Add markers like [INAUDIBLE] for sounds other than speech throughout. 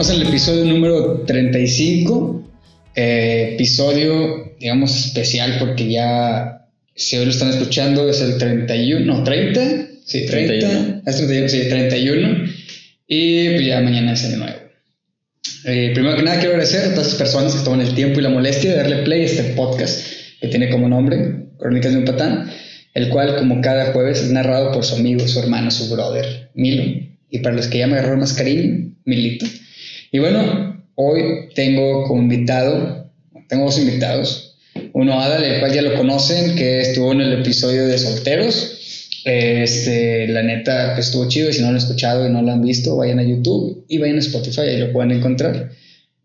Estamos en el episodio número 35. eh, episodio, digamos, especial porque ya, si hoy lo están escuchando, es el 31, no, 30. Sí, 30. 31. Es 31, sí, 31. Y pues ya mañana es año nuevo. Eh, primero que nada, quiero agradecer a todas las personas que toman el tiempo y la molestia de darle play a este podcast que tiene como nombre Crónicas de un Patán, el cual, como cada jueves, es narrado por su amigo, su hermano, su brother, Milo. Y para los que ya me agarraron más cariño, Milito. Y bueno, hoy tengo como invitado, tengo dos invitados. Uno, Adal, el cual ya lo conocen, que estuvo en el episodio de Solteros. Este, la neta, pues estuvo chido. y Si no lo han escuchado y no lo han visto, vayan a YouTube y vayan a Spotify, ahí lo pueden encontrar.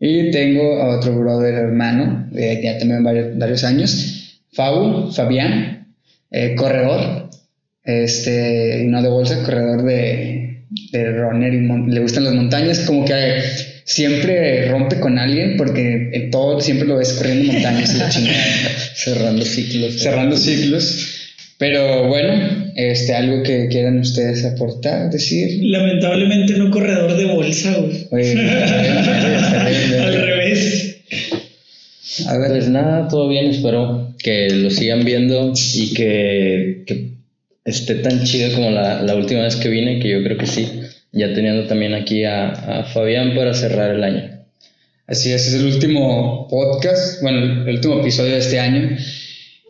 Y tengo a otro brother hermano, de ya también varios, varios años, Fabu, Fabián, eh, corredor, este, no de bolsa, corredor de, de runner y le gustan las montañas, como que siempre rompe con alguien porque en todo siempre lo ves corriendo montañas y la chingada [LAUGHS] Cerrando ciclos. cerrando ciclos. Pero bueno, este, algo que quieran ustedes aportar, decir. Lamentablemente no corredor de bolsa, güey. Oye. Al revés. A ver, Pues nada, todo bien. Espero que lo sigan viendo y que, que esté tan chido como la, la última vez que vine, que yo creo que sí. Ya teniendo también aquí a, Fabián para cerrar el año. así es, es el último podcast, bueno, el último episodio de este año.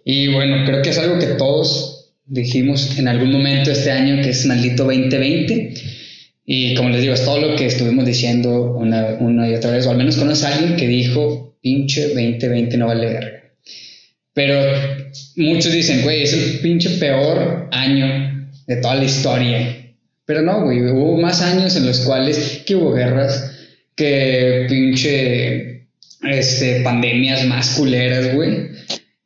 Y bueno, creo que es algo que todos dijimos en algún momento este año, que es maldito 2020. Y como les digo, es todo lo que estuvimos diciendo una, una y otra vez, o al menos conoces a alguien que dijo, pinche 2020 no vale verga. Pero muchos dicen, güey, es el pinche peor año de toda la historia. Pero no, güey, hubo más años en los cuales que hubo guerras, que pinche este, pandemias más culeras, güey.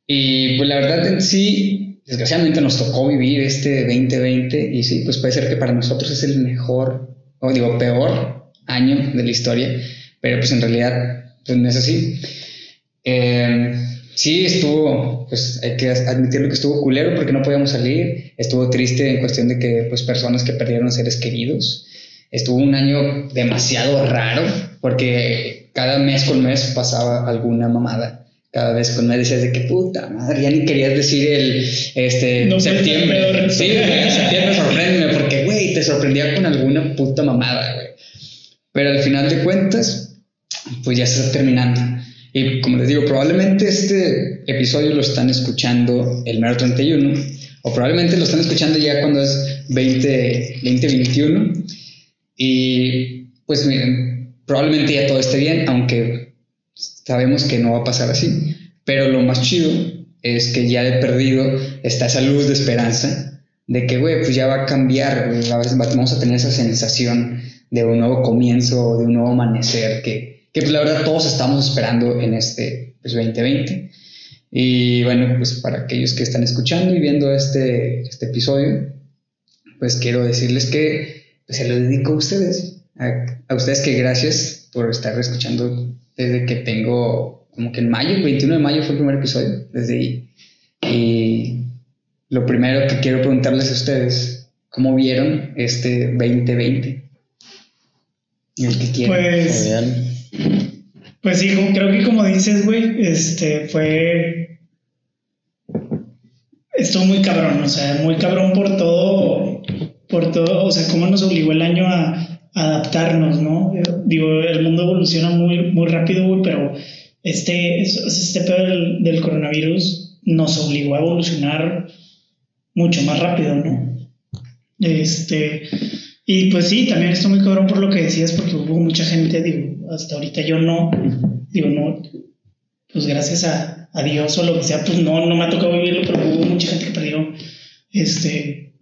Y pues la verdad en sí, desgraciadamente nos tocó vivir este 2020 y sí, pues puede ser que para nosotros es el mejor, o digo, peor año de la historia, pero pues en realidad pues no es así. Eh, sí, estuvo, pues hay que admitirlo que estuvo culero porque no podíamos salir, estuvo triste en cuestión de que pues personas que perdieron seres queridos, estuvo un año demasiado raro porque cada mes con mes pasaba alguna mamada. Cada vez con mes decías de que puta madre, ya ni querías decir el este, No, septiembre. Sí, güey, septiembre sorpréndeme porque, güey, te sorprendía con alguna puta mamada, güey. Pero al final de cuentas, pues ya se está terminando. Y como les digo, probablemente este episodio lo están escuchando el mero 31, o probablemente lo están escuchando ya cuando es 20, 2021. Y pues miren, probablemente ya todo esté bien, aunque sabemos que no va a pasar así. Pero lo más chido es que ya de perdido está esa luz de esperanza de que, güey, pues ya va a cambiar, va- vamos a tener esa sensación de un nuevo comienzo, de un nuevo amanecer, que, que pues la verdad todos estamos esperando en este pues, 2020. Y bueno, pues para aquellos que están escuchando y viendo este, este episodio, pues quiero decirles que pues, se lo dedico a ustedes, a, a ustedes que gracias por estar escuchando desde que tengo, como que en mayo, el 21 de mayo fue el primer episodio, desde ahí. Y lo primero que quiero preguntarles a ustedes, ¿cómo vieron este 2020? El que quieran. Pues. Pues sí, creo que como dices, güey, este fue. Estuvo muy cabrón, o sea, muy cabrón por todo, por todo, o sea, cómo nos obligó el año a, adaptarnos, ¿no? Digo, el mundo evoluciona muy, muy rápido, güey, pero este, es- este pedo del, del coronavirus nos obligó a evolucionar mucho más rápido, ¿no? Este, y pues sí, también estoy muy cabrón por lo que decías, porque hubo mucha gente, digo, hasta ahorita yo no, digo, no, pues gracias a, a Dios o lo que sea, pues no, no me ha tocado vivirlo, pero hubo mucha gente que perdió, este,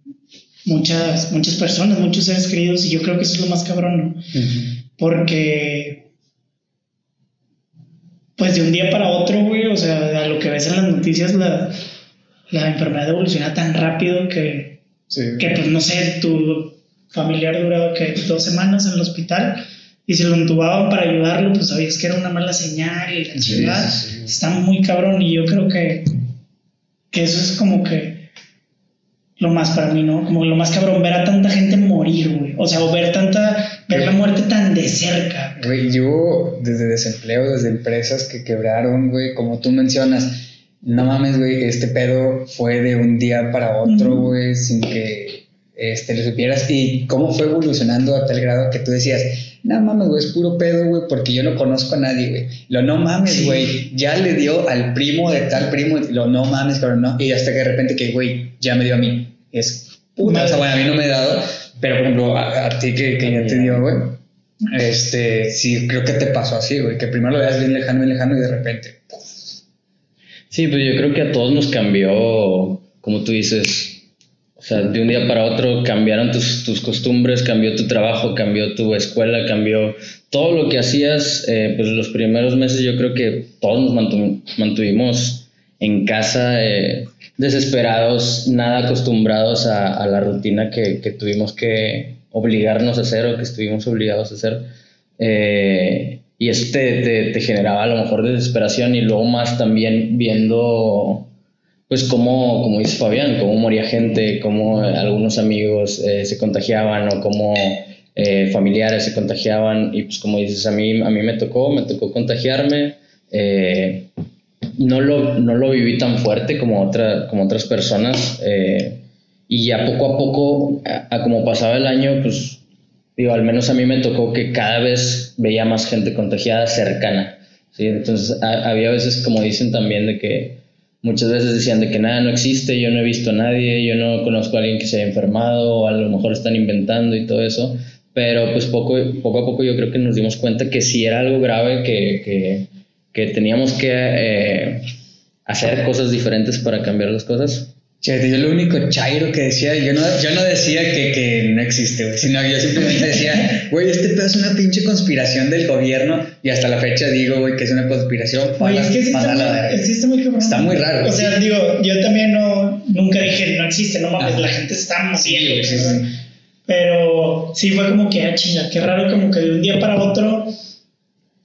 muchas, muchas personas, muchos seres queridos, y yo creo que eso es lo más cabrón, ¿no? Porque, pues de un día para otro, güey, o sea, a lo que ves en las noticias, la, la enfermedad evoluciona tan rápido que, Sí. que pues no sé, tu familiar duraba que dos semanas en el hospital y si lo entubaban para ayudarlo, pues sabías que era una mala señal y la Sí, sí. Está muy cabrón y yo creo que, que eso es como que lo más para mí, ¿no? Como lo más cabrón, ver a tanta gente morir, güey. O sea, o ver tanta, ver la muerte tan de cerca. Güey, yo desde desempleo, desde empresas que quebraron, güey, como tú mencionas, no mames, güey, este pedo fue de un día para otro, güey, sin que este, lo supieras. Y cómo fue evolucionando a tal grado que tú decías, no mames, güey, es puro pedo, güey, porque yo no conozco a nadie, güey. Lo no mames, güey, ya le dio al primo de tal primo, lo no mames, pero no. Y hasta que de repente que, güey, ya me dio a mí. Es puta, o sea, bueno, a mí no me he dado, pero por ejemplo, a, ti que, que ya te dio, güey. Este, sí, creo que te pasó así, güey, que primero lo veas bien lejano, bien lejano y de repente, Sí, pues yo creo que a todos nos cambió, como tú dices, o sea, de un día para otro cambiaron tus, tus costumbres, cambió tu trabajo, cambió tu escuela, cambió todo lo que hacías. Eh, pues los primeros meses yo creo que todos nos mantuvimos en casa eh, desesperados, nada acostumbrados a, a la rutina que, que, tuvimos que obligarnos a hacer o que estuvimos obligados a hacer. Eh, y eso te, te, generaba a lo mejor desesperación y luego más también viendo pues cómo, como dice Fabián, cómo moría gente, cómo algunos amigos eh, se contagiaban o cómo eh, familiares se contagiaban y pues como dices, a mí, a mí me tocó, me tocó contagiarme, eh, no, lo, no lo viví tan fuerte como, otra, como otras personas y ya poco a poco, a como pasaba el año, pues digo, al menos a mí me tocó que cada vez veía más gente contagiada cercana. ¿sí? Entonces, había veces, como dicen también, de que muchas veces decían de que nada no existe, yo no he visto a nadie, yo no conozco a alguien que se haya enfermado, o a lo mejor están inventando y todo eso. Pero pues poco, poco a poco yo creo que nos dimos cuenta que sí era algo grave, que, que, que teníamos que eh, hacer cosas diferentes para cambiar las cosas. Yo lo único chairo que decía, yo no, yo no decía que, que no existe, güey, sino yo simplemente decía, [LAUGHS] güey, este pedo es una pinche conspiración del gobierno y hasta la fecha digo, güey, que es una conspiración. Oye, es que sí está, muy, sí está muy. Está muy raro. O sea, digo, yo también no, nunca dije, no existe, no mames, la gente está muriendo. Sí, Pero sí fue como que, ah, chinga, qué raro, como que de un día para otro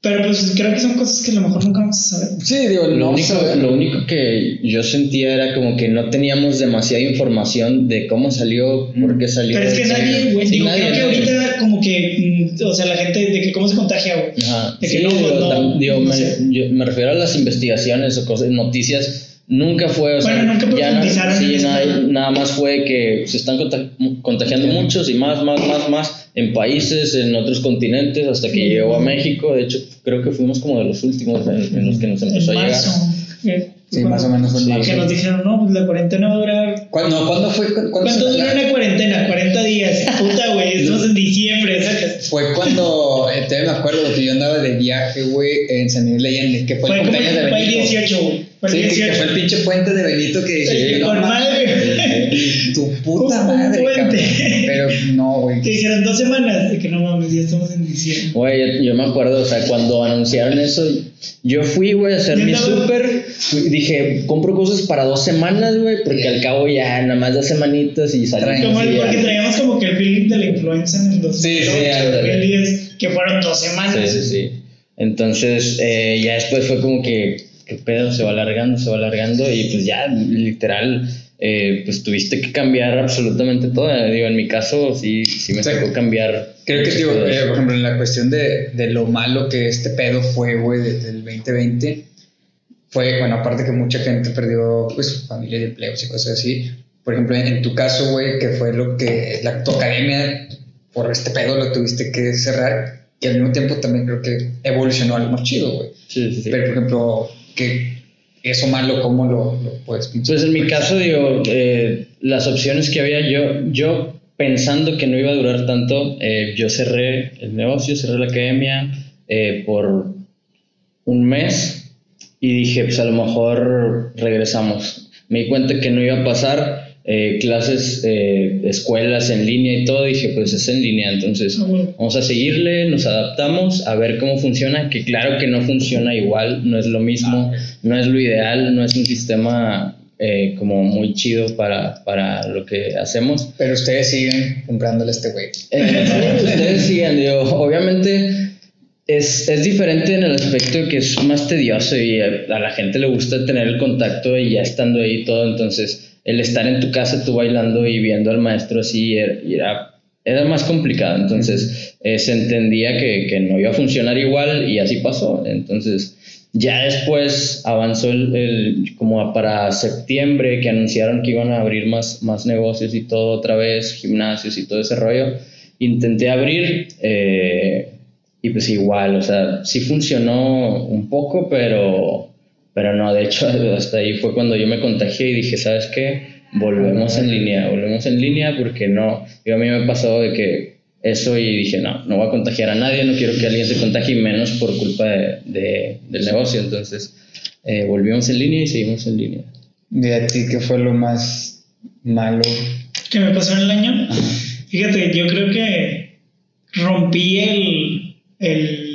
pero pues creo que son cosas que a lo mejor nunca vamos a saber. Sí, digo, lo, único, lo único que yo sentía era como que no teníamos demasiada información de cómo salió, por qué salió. Pero es que nadie, güey, digo, creo que ahorita como que, mm, o sea, la gente, de que cómo se contagia, güey. Ajá. De que no, no, digo, me, yo me refiero a las investigaciones o cosas, noticias Nunca fue, o sea, nunca ya sí, nada, nada, más fue que se están contagiando muchos y más, más, más, más en países, en otros continentes, hasta que llegó a México. De hecho, creo que fuimos como de los últimos en, los que nos empezó a llegar. Sí, más o menos fue en Que nos dijeron, no, pues la cuarentena va a durar. ¿Cuándo, ¿cuándo fue? ¿Cuándo, ¿Cuánto duró una cuarentena? 40 días. [LAUGHS] Puta, güey, estamos en diciembre, Fue cuando, eh, te me acuerdo que yo andaba de viaje, güey, en San Miguel de Allende, que fue, el cumpleaños de Benito. Fue el 18, güey. Sí, que, fue el pinche puente de Benito que dije, no, madre. Tu puta madre, puente. Pero no, güey. Que dijeron dos semanas de que no mames, ya estamos en diciembre. Güey, yo, me acuerdo, o sea, cuando anunciaron eso, yo fui, güey, a hacer mi súper. Dije, compro cosas para dos semanas, güey, porque al cabo ya nada más dos semanitas y salí. Como el, porque traíamos como que el feeling de la influenza en el 2010, que fueron dos semanas. Sí, sí, sí. Entonces, eh, ya después fue como que qué pedo, se va alargando, se va alargando y pues ya literal, eh, pues tuviste que cambiar absolutamente todo. Digo, en mi caso sí, sí me tocó cambiar. Creo que, digo, eh, por ejemplo, en la cuestión de, de, lo malo que este pedo fue, güey, desde el 2020, fue, bueno, aparte que mucha gente perdió, pues, familia y empleos y cosas así. Por ejemplo, en, tu caso, güey, que fue lo que la, tu academia, por este pedo, lo tuviste que cerrar y al mismo tiempo también creo que evolucionó algo más chido, güey. Sí, sí, sí. Pero, por ejemplo, que eso malo, ¿cómo lo, lo puedes Pues en mi caso, digo, eh, las opciones que había, yo, yo pensando que no iba a durar tanto, eh, yo cerré el negocio, cerré la academia eh, por un mes y dije, pues a lo mejor regresamos. Me di cuenta que no iba a pasar eh, clases, eh, escuelas en línea y todo, dije, pues es en línea, entonces ah, vamos a seguirle, nos adaptamos a ver cómo funciona, que claro que no funciona igual, no es lo mismo, ah, no es lo ideal, no es un sistema eh, como muy chido para, para lo que hacemos. Pero ustedes siguen comprándole este güey. ustedes siguen, digo, obviamente es, es, diferente en el aspecto de que es más tedioso y a, a la gente le gusta tener el contacto y ya estando ahí todo, entonces el estar en tu casa tú bailando y viendo al maestro así era, era, más complicado. Entonces eh, se entendía que, que, no iba a funcionar igual y así pasó. Entonces ya después avanzó el, como para septiembre que anunciaron que iban a abrir más, más negocios y todo otra vez, gimnasios y todo ese rollo. Intenté abrir eh, y pues igual, o sea, sí funcionó un poco, pero pero no, de hecho, [LAUGHS] hasta ahí fue cuando yo me contagié y dije, ¿sabes qué? Volvemos en línea, volvemos en línea porque no, yo a mí me pasó de que eso y dije, no, no voy a contagiar a nadie, no quiero que alguien se contagie menos por culpa de, del negocio. Entonces, eh, volvimos en línea y seguimos en línea. ¿Y a ti qué fue lo más malo? ¿Qué me pasó en el año? Fíjate, yo creo que rompí el, el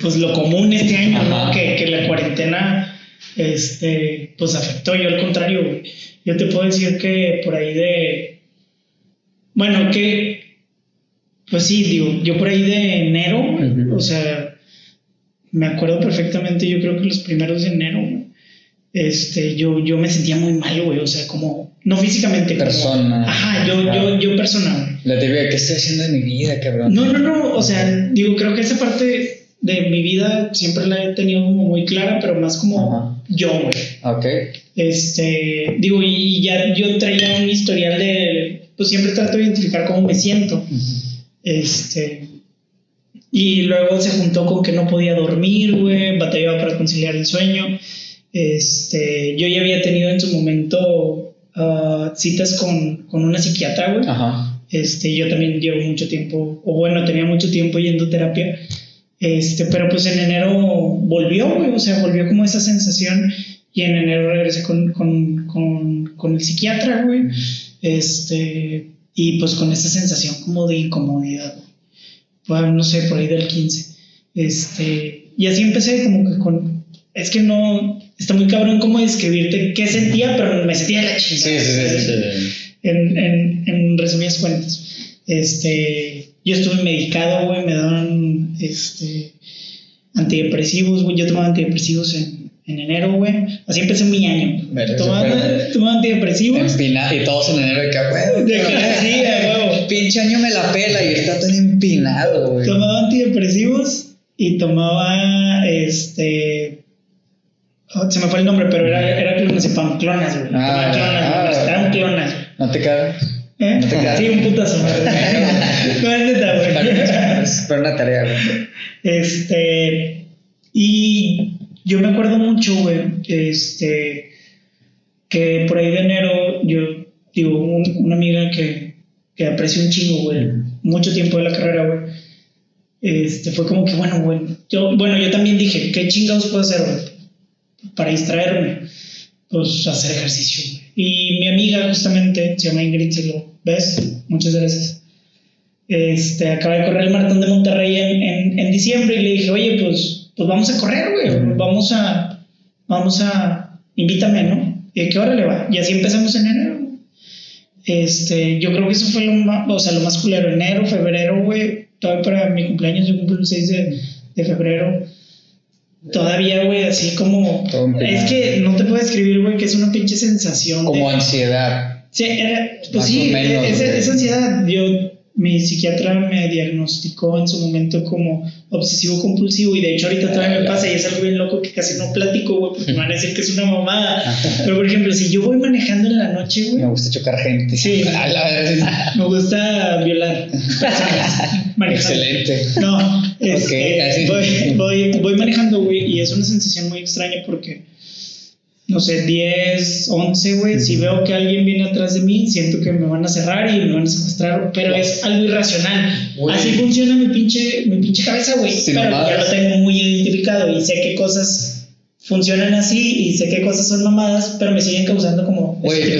pues lo común este año, ¿no? Que, que, la cuarentena, este, pues afectó. Yo al contrario, güey. Yo te puedo decir que por ahí de, bueno, que, pues sí, digo, yo por ahí de enero, o sea, me acuerdo perfectamente, yo creo que los primeros de enero, este, yo, yo me sentía muy mal, güey, o sea, como, no físicamente. Persona. ajá, yo, yo, yo persona. La teoría, ¿qué estoy haciendo en mi vida, cabrón? No, no, no, o sea, digo, creo que esa parte de mi vida siempre la he tenido como muy clara, pero más como yo, güey. Ok. Este, digo, y ya yo traía un historial de, pues siempre trato de identificar cómo me siento. Este, y luego se juntó con que no podía dormir, güey, batallaba para conciliar el sueño. Este, yo ya había tenido en su momento uh, citas con, con, una psiquiatra, güey. Ajá. Este, yo también llevo mucho tiempo, o bueno, tenía mucho tiempo yendo a terapia. Este, pero pues en enero volvió, güey, o sea, volvió como esa sensación y en enero regresé con, con, con, con el psiquiatra, güey. Este, y pues con esa sensación como de incomodidad, Bueno, no sé, por ahí del 15. Este, y así empecé como que con, es que no, está muy cabrón como describirte qué sentía, pero me sentía la chingada. Sí, sí, sí, En, en, en resumidas cuentas. Este, yo estuve medicado, güey, me daban este, antidepresivos, güey. Yo tomaba antidepresivos en, en enero, güey. Así empecé mi año. Tomaba, antidepresivos. Empinado, y todos en enero de que, güey. De que güey. Pinche año me la pela y está tan empinado, güey. Tomaba antidepresivos y tomaba este. Oh, se me fue el nombre, pero era, era clonazepam, clonas, güey. Ah, clonas, ah, eran clonas. ¿No te cagas? ¿Eh? Sí, un putazo. [LAUGHS] no es neta, güey. Pero una tarea, güey. Este. Y yo me acuerdo mucho, güey, este. Que por ahí de enero, yo, digo, una amiga que, que aprecio un chingo, güey, mucho tiempo de la carrera, güey. Este, fue como que, bueno, güey, yo, bueno, yo también dije, ¿qué chingados puedo hacer, güey? Para distraerme, pues hacer ejercicio. Y mi amiga, justamente, se llama Ingrid, se lo ¿Ves? Muchas gracias. Este, acaba de correr el maratón de Monterrey en, en, diciembre y le dije, oye, pues, pues vamos a correr, güey. Vamos a, vamos a, invítame, ¿no? ¿Y a qué hora le va? Y así empezamos en enero. Este, yo creo que eso fue lo más, o sea, lo más culero. Enero, febrero, güey. Todavía para mi cumpleaños, yo cumplo el 6 de, de febrero. Todavía, güey, así como. Es que no te puedo describir, güey, que es una pinche sensación. Como ansiedad. Sí, pues sí, esa, ansiedad. Yo, mi psiquiatra me diagnosticó en su momento como obsesivo compulsivo y de hecho ahorita todavía me pasa y es algo bien loco que casi no platico, güey, porque me van a decir que es una mamada. Pero por ejemplo, si yo voy manejando en la noche, güey. Me gusta chocar gente. Sí. [LAUGHS] me gusta violar [LAUGHS] Excelente. No, este, voy, voy, voy manejando, güey, y es una sensación muy extraña porque no sé, 10, 11, güey, si veo que alguien viene atrás de mí, siento que me van a cerrar y me van a secuestrar, pero es algo irracional. Así funciona mi pinche, mi pinche cabeza, güey. pero ya lo tengo muy identificado y sé qué cosas funcionan así y sé qué cosas son mamadas, pero me siguen causando como güey,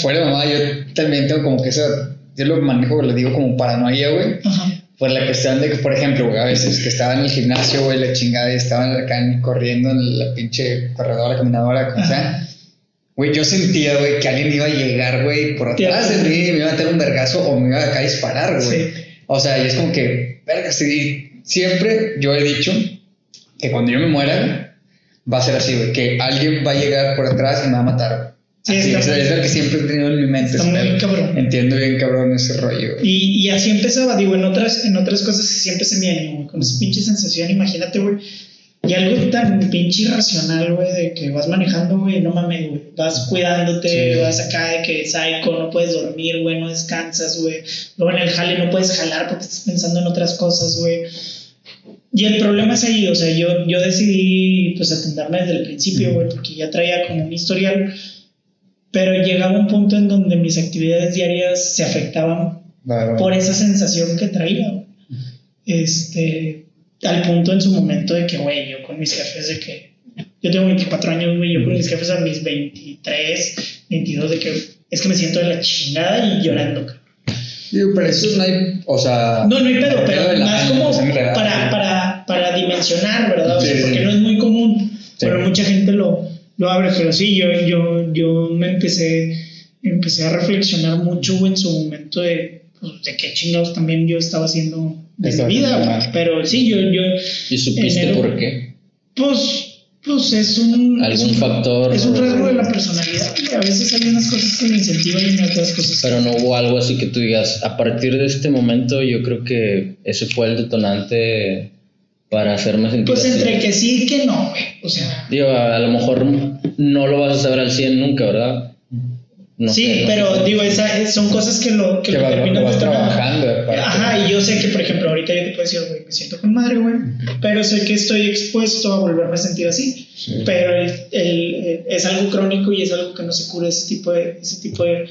Fuera mamada, yo también tengo como que eso, yo lo manejo, lo digo como paranoia, güey. Ajá por la cuestión de que, por ejemplo, a veces que estaba en el gimnasio, güey, la chingada, y estaban acá corriendo en la pinche corredora, caminadora, como sea. Güey, yo sentía, güey, que alguien iba a llegar, güey, por atrás de mí, me iba a meter un vergazo o me iba acá a disparar, güey. O sea, y es como que, verga, sí, siempre yo he dicho que cuando yo me muera, va a ser así, güey, que alguien va a llegar por atrás y me va a matar, Sí, Así, es, es lo que siempre he tenido en mi mente. Está muy cabrón. Entiendo bien cabrón ese rollo. Y, y así empezaba, digo, en otras, en otras cosas siempre se me güey, con esa pinche sensación, imagínate, güey. Y algo tan pinche irracional, güey, de que vas manejando, güey, no mames, güey. Vas cuidándote, Sí. vas acá de que psycho, no puedes dormir, güey, no descansas, güey. Luego en el jale no puedes jalar porque estás pensando en otras cosas, güey. Y el problema es ahí, o sea, yo, yo decidí, pues, atenderme desde el principio, güey, porque ya traía como un historial. Pero llegaba un punto en donde mis actividades diarias se afectaban por esa sensación que traía. Este, al punto en su momento de que, güey, yo con mis jefes de que, yo tengo 24 años, güey, yo con mis jefes a mis 23, 22, de que es que me siento de la chingada y llorando. cabrón. Digo, pero eso no hay, o sea... No, no hay pedo, pero más como para, para, para dimensionar, ¿verdad? O sea, Sí, sí. porque no es muy común, Sí. pero mucha gente lo, lo abre, pero sí, yo, yo, yo me empecé, empecé a reflexionar mucho en su momento de, pues, de qué chingados también yo estaba haciendo de Estaba mi vida, pero sí, yo, yo, ¿Y supiste Enero. por qué? pues, pues es un... ¿Algún es un- factor? Es un rasgo de la personalidad, a veces hay unas cosas que me incentivan y otras cosas que Pero no hubo algo así que tú digas, a partir de este momento yo creo que ese fue el detonante para hacerme sentir Pues así. entre que sí y que no, güey. O sea, Digo, a, a lo mejor no lo vas a saber al 100 nunca, ¿verdad? No sí, sé, pero digo, esa, es- son cosas que lo, que Que lo va- lo vas trabajando. Ajá, y yo sé que, por ejemplo, ahorita yo te puedo decir, güey, me siento con madre, güey, pero sé que estoy expuesto a volverme a sentir así. Pero el, el- eh, es algo crónico y es algo que no se cura ese tipo de, ese tipo de,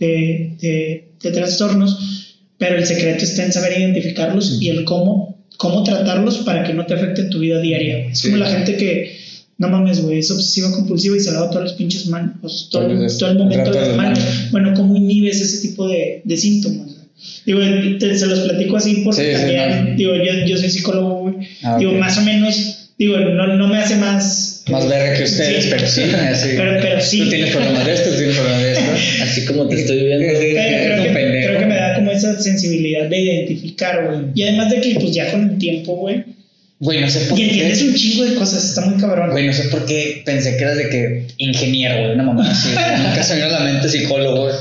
de, de- de trastornos. Pero el secreto está en saber identificarlos y el cómo, cómo tratarlos para que no te afecten tu vida diaria. Es Sí. como la gente que, no mames, güey, es obsesiva compulsiva y se lava todos los pinches manos, todo, Entonces, todo el momento de las de manos. Bueno, ¿cómo inhibes ese tipo de, de síntomas? Digo, te- se los platico así porque Sí, sí, también, no. digo, yo, yo soy psicólogo, güey. Ah, digo, ok. más o menos, digo, no, no me hace más... Más verga que ustedes, Sí. pero sí, [LAUGHS] así. Pero, pero sí. Tú tienes problemas de esto, tú tienes problemas de esto. Así como te estoy viendo. Pero creo, que, creo que me esa sensibilidad de identificar, güey. Y además de que, pues ya con el tiempo, güey. Güey, no sé por Y entiendes qué. un chingo de cosas, está muy cabrón. Güey, no sé por qué pensé que eras de que ingeniero, güey, una mamá así. [LAUGHS] Nunca se me vino a la mente psicólogo, güey.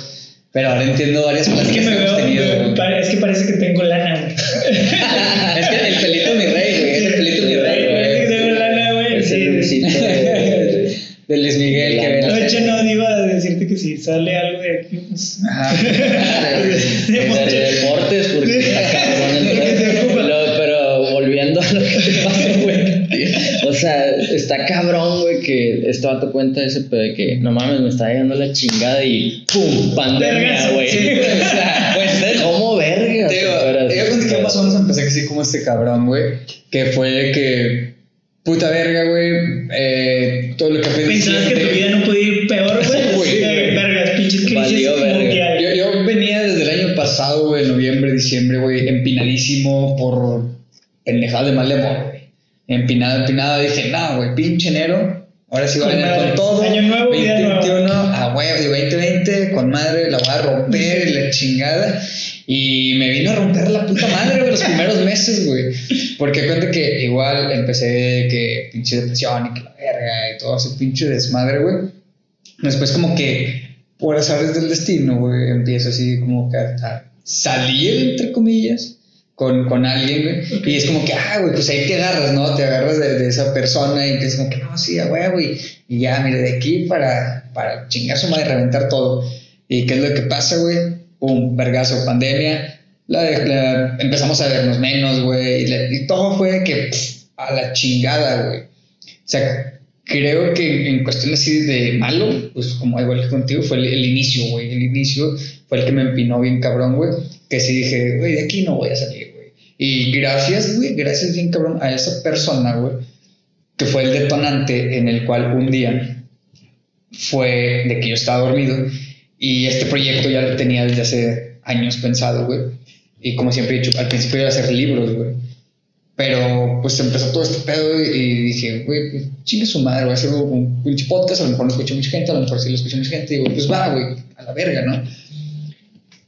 Pero ahora entiendo varias Es que que me hemos veo, tenido, me- güey. pare- es que parece que tengo lana, güey. [LAUGHS] Es que el pelito mi rey, güey. Es el pelito es mi rey, Parece que güey. tengo lana, güey. Es el sí. De- De Luis Miguel, que ve decirte que si sale algo de aquí, pues. Ajá. [LAUGHS] de de moto. deportes, porque está cabrón. [LAUGHS] Pero, pero volviendo a lo que te pasó, güey. O sea, está cabrón, güey, que este vato cuenta ese pedo de que no mames, me está llegando la chingada y ¡pum! Pandemia, güey. sí, [LAUGHS] O sea, pues, ¿Cómo verga? Digo, yo cuando que más o menos empecé así como este cabrón, güey, que fue de que, puta verga, güey, eh, todo lo que fue Pensabas que tu vida no podía ir peor, güey. Sí, güey. Sí, Vergas, pinches crisis Valió verga. Yo, yo venía desde el año pasado, güey, noviembre, diciembre, güey, empinadísimo por pendejadas de mal de amor, güey. Empinado, empinado, dije, no, güey, pinche enero, ahora sí va a venir con todo. Año nuevo, vida 2021, a huevo, de 2020, con madre, la voy a romper y la chingada. Y me vino a romper la puta madre, güey, los primeros [LAUGHS] meses, güey. Porque cuenta que igual empecé que pinche depresión y que la verga y todo ese pinche desmadre, güey. Después como que por azares del destino, güey, empiezo así como que a, salir, entre comillas, con, con alguien, güey. Y es como que, ah, güey, pues ahí te agarras, ¿no? Te agarras de, esa persona y empiezas como que, no, sí, a huevo, y, ya, mire, de aquí para, para chingar su madre, reventar todo. ¿Y qué es lo que pasa, güey? Un vergazo, pandemia. La, empezamos a vernos menos, güey. Y todo fue que pff, a la chingada, güey. O sea, creo que en cuestión así de malo, pues como igual que contigo, fue el, el inicio, güey. El inicio fue el que me empinó bien cabrón, güey. Que sí dije, güey, de aquí no voy a salir, güey. Y gracias, güey, gracias bien cabrón a esa persona, güey, que fue el detonante en el cual un día fue de que yo estaba dormido y este proyecto ya lo tenía desde hace años pensado, güey. Y como siempre he dicho, al principio iba a hacer libros, güey. Pero pues empezó todo este pedo y dije, güey, pues su madre, voy a hacer un pinche podcast, a lo mejor no escucho mucha gente, a lo mejor sí lo escucha mucha gente, y digo, pues va, güey, a la verga, ¿no?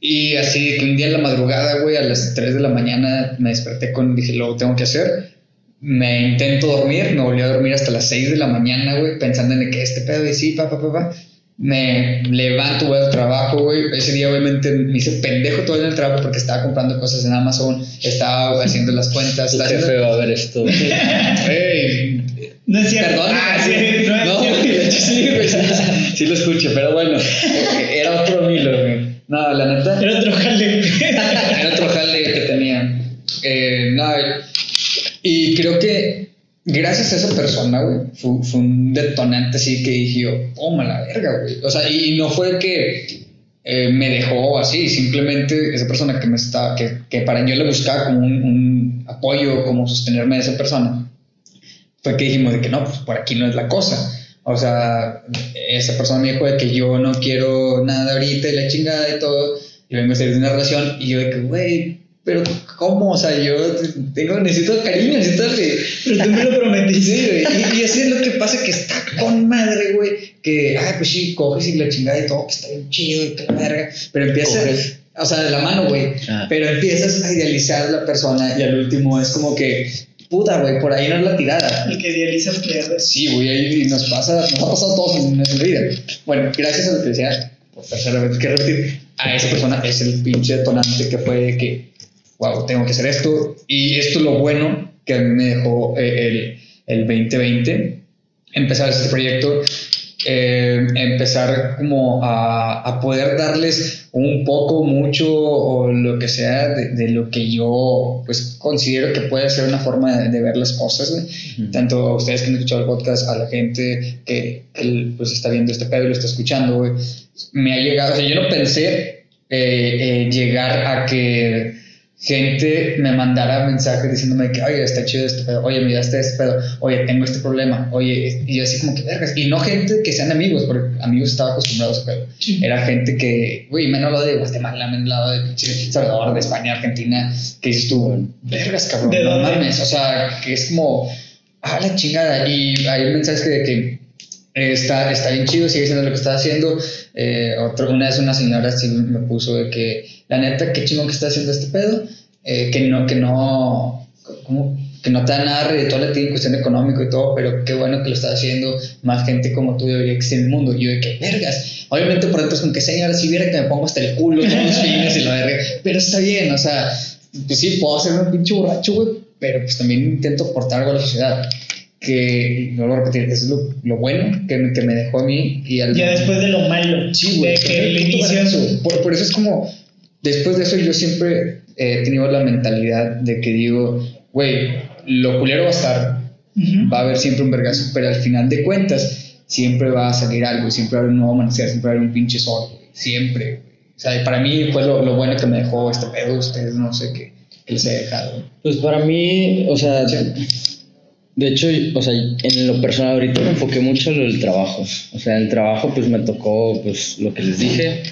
Y así que un día en la madrugada, güey, a las 3 de la mañana me desperté con, dije, lo tengo que hacer. Me intento dormir, me volví a dormir hasta las 6 de la mañana, güey, pensando en que este pedo y sí, pa, pa, pa, pa. Me levanto, voy al trabajo, güey. Ese día, obviamente, me hice pendejo todo en el trabajo porque estaba comprando cosas en Amazon, estaba haciendo las cuentas. [LAUGHS] Estaba jefe haciendo- va a ver esto. Ey, No es cierto. Perdón. Ah, sí, no es No, cierto. de hecho sí, güey, sí, sí, sí lo escucho, pero bueno, eh, era otro Milo, güey. No, la neta, Era otro jale. [LAUGHS] era otro jale que tenía. Eh, no, y creo que gracias a esa persona, güey, fue, fue un detonante así que dije yo, toma la verga, güey. O sea, y no fue que eh, me dejó así, simplemente esa persona que me estaba, que, que para yo le buscaba como un, un apoyo, como sostenerme de esa persona, fue que dijimos de que no, pues por aquí no es la cosa. O sea, esa persona me dijo de que yo no quiero nada ahorita y la chingada y todo. Yo vengo a salir de una relación y yo de que, güey, pero ¿cómo? O sea, yo tengo, necesito cariño, necesito de... Pero tú me lo prometiste. Sí, güey. Y, y así es lo que pasa, que está con madre, güey. Que, ay, pues sí, coges y la chingada y todo, que está bien chido y que la verga. Pero empiezas, Coges. o sea, de la mano, güey. Ah. Pero empiezas a idealizar a la persona y al último es como que, puta, güey, por ahí no es la tirada. El que idealiza el que Sí, güey, ahí nos pasa, nos ha pasado a todos en nuestra vida. Bueno, gracias a lo que decía, por tercera vez quiero repetir, a esa persona es el pinche detonante que fue de que, wow, tengo que hacer esto. Y esto es lo bueno que a mí me dejó eh, el, el 2020, empezar este proyecto, eh, empezar como a, a poder darles un poco, mucho o lo que sea de, de lo que yo pues considero que puede ser una forma de, de ver las cosas, güey Ujú. tanto a ustedes que han escuchado el podcast, a la gente que, que, pues está viendo este pedo y lo está escuchando, güey, me ha llegado, o sea, yo no pensé eh, eh, llegar a que gente me mandara mensajes diciéndome que, oye, está chido este pedo, oye, mira este, pedo, oye, tengo este problema, oye, y yo así como que vergas, y no gente que sean amigos, porque amigos estaba acostumbrados a ese pedo, Sí. era gente que, güey, me han hablado de Guatemala, me han hablado de Salvador, de España, Argentina, que dices tú, vergas, cabrón, ¿De no mames, o sea, que es como, ah, la chingada. Y hay mensajes que, de que está, está bien chido, sigue siendo lo que está haciendo. Eh, otro, una vez una señora sí me puso de que, la neta, qué chingón que está haciendo este pedo, eh, que no, que no, ¿cómo? que no te da nada redituable a ti en cuestión económico y todo, pero qué bueno que lo está haciendo, más gente como tú debería existir en el mundo. Y yo de que, vergas, obviamente por dentro es como que señora, si viera que me pongo hasta el culo todos los fines y la verga, pero está bien, o sea, pues sí, puedo ser un pinche borracho, güey, pero pues también intento aportar algo a la sociedad. Que, no lo voy a repetir, eso es lo, lo bueno que, me- que me dejó a mí y al Ya después de lo malo. Sí, güey. De que el inicio. eso. Por, por eso es como, después de eso yo siempre he tenido la mentalidad de que digo, güey, lo culero va a estar, Ujú. va a haber siempre un vergazo, pero al final de cuentas siempre va a salir algo, siempre va a haber un nuevo amanecer, siempre va a haber un pinche sol, güey, siempre. O sea, para mí fue lo, lo bueno que me dejó este pedo, ustedes no sé qué, qué les he dejado. Pues para mí, o sea, de hecho, o sea, en lo personal ahorita me enfoqué mucho en del trabajo. O sea, en el trabajo pues me tocó pues lo que les dije,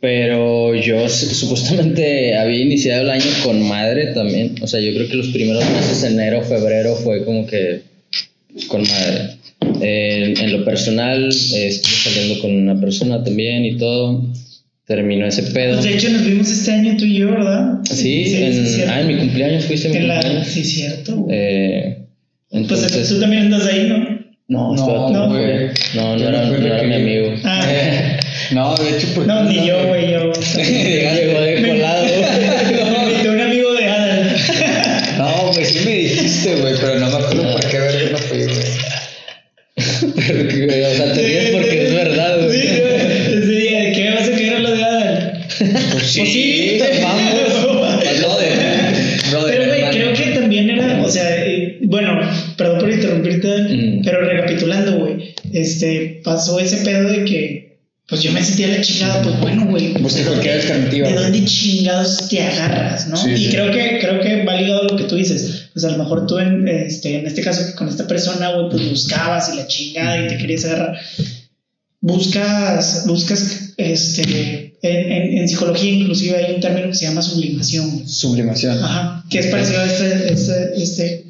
pero yo su- [LAUGHS] supuestamente había iniciado el año con madre también. O sea, yo creo que los primeros meses, enero, febrero, fue como que pues, con madre. Eh, en lo personal, eh, estuve saliendo con una persona también y todo. Terminó ese pedo. Pues de hecho nos vimos este año tú y yo, ¿verdad? Sí, en, cierto. ah, en mi cumpleaños fuiste en mi En la- cumpleaños. sí, cierto. güey. Eh, pues entonces, tú también andas ahí, ¿no? no, No, no, güey. no, no era, no era mi amigo. Ah, [LAUGHS] No, de hecho, porque no, ni yo, güey, yo. [LAUGHS] Llegó de [LAUGHS] colado. Me invitó un amigo de Adal. No, pues sí me dijiste, güey, pero no me acuerdo este, pasó ese pedo de que, pues yo me sentía la chingada, pues bueno, güey. Busqué ¿de cualquier dónde- alternativa, ¿De dónde chingados te agarras, no? Sí, y sí. creo que, creo que va ligado a lo que tú dices. Pues a lo mejor tú, en, este, en este caso, con esta persona, güey, pues buscabas y la chingada y te querías agarrar. Buscas, buscas, este, en, en, en psicología inclusive hay un término que se llama sublimación. Sublimación. Ajá, que es parecido a este, este, este.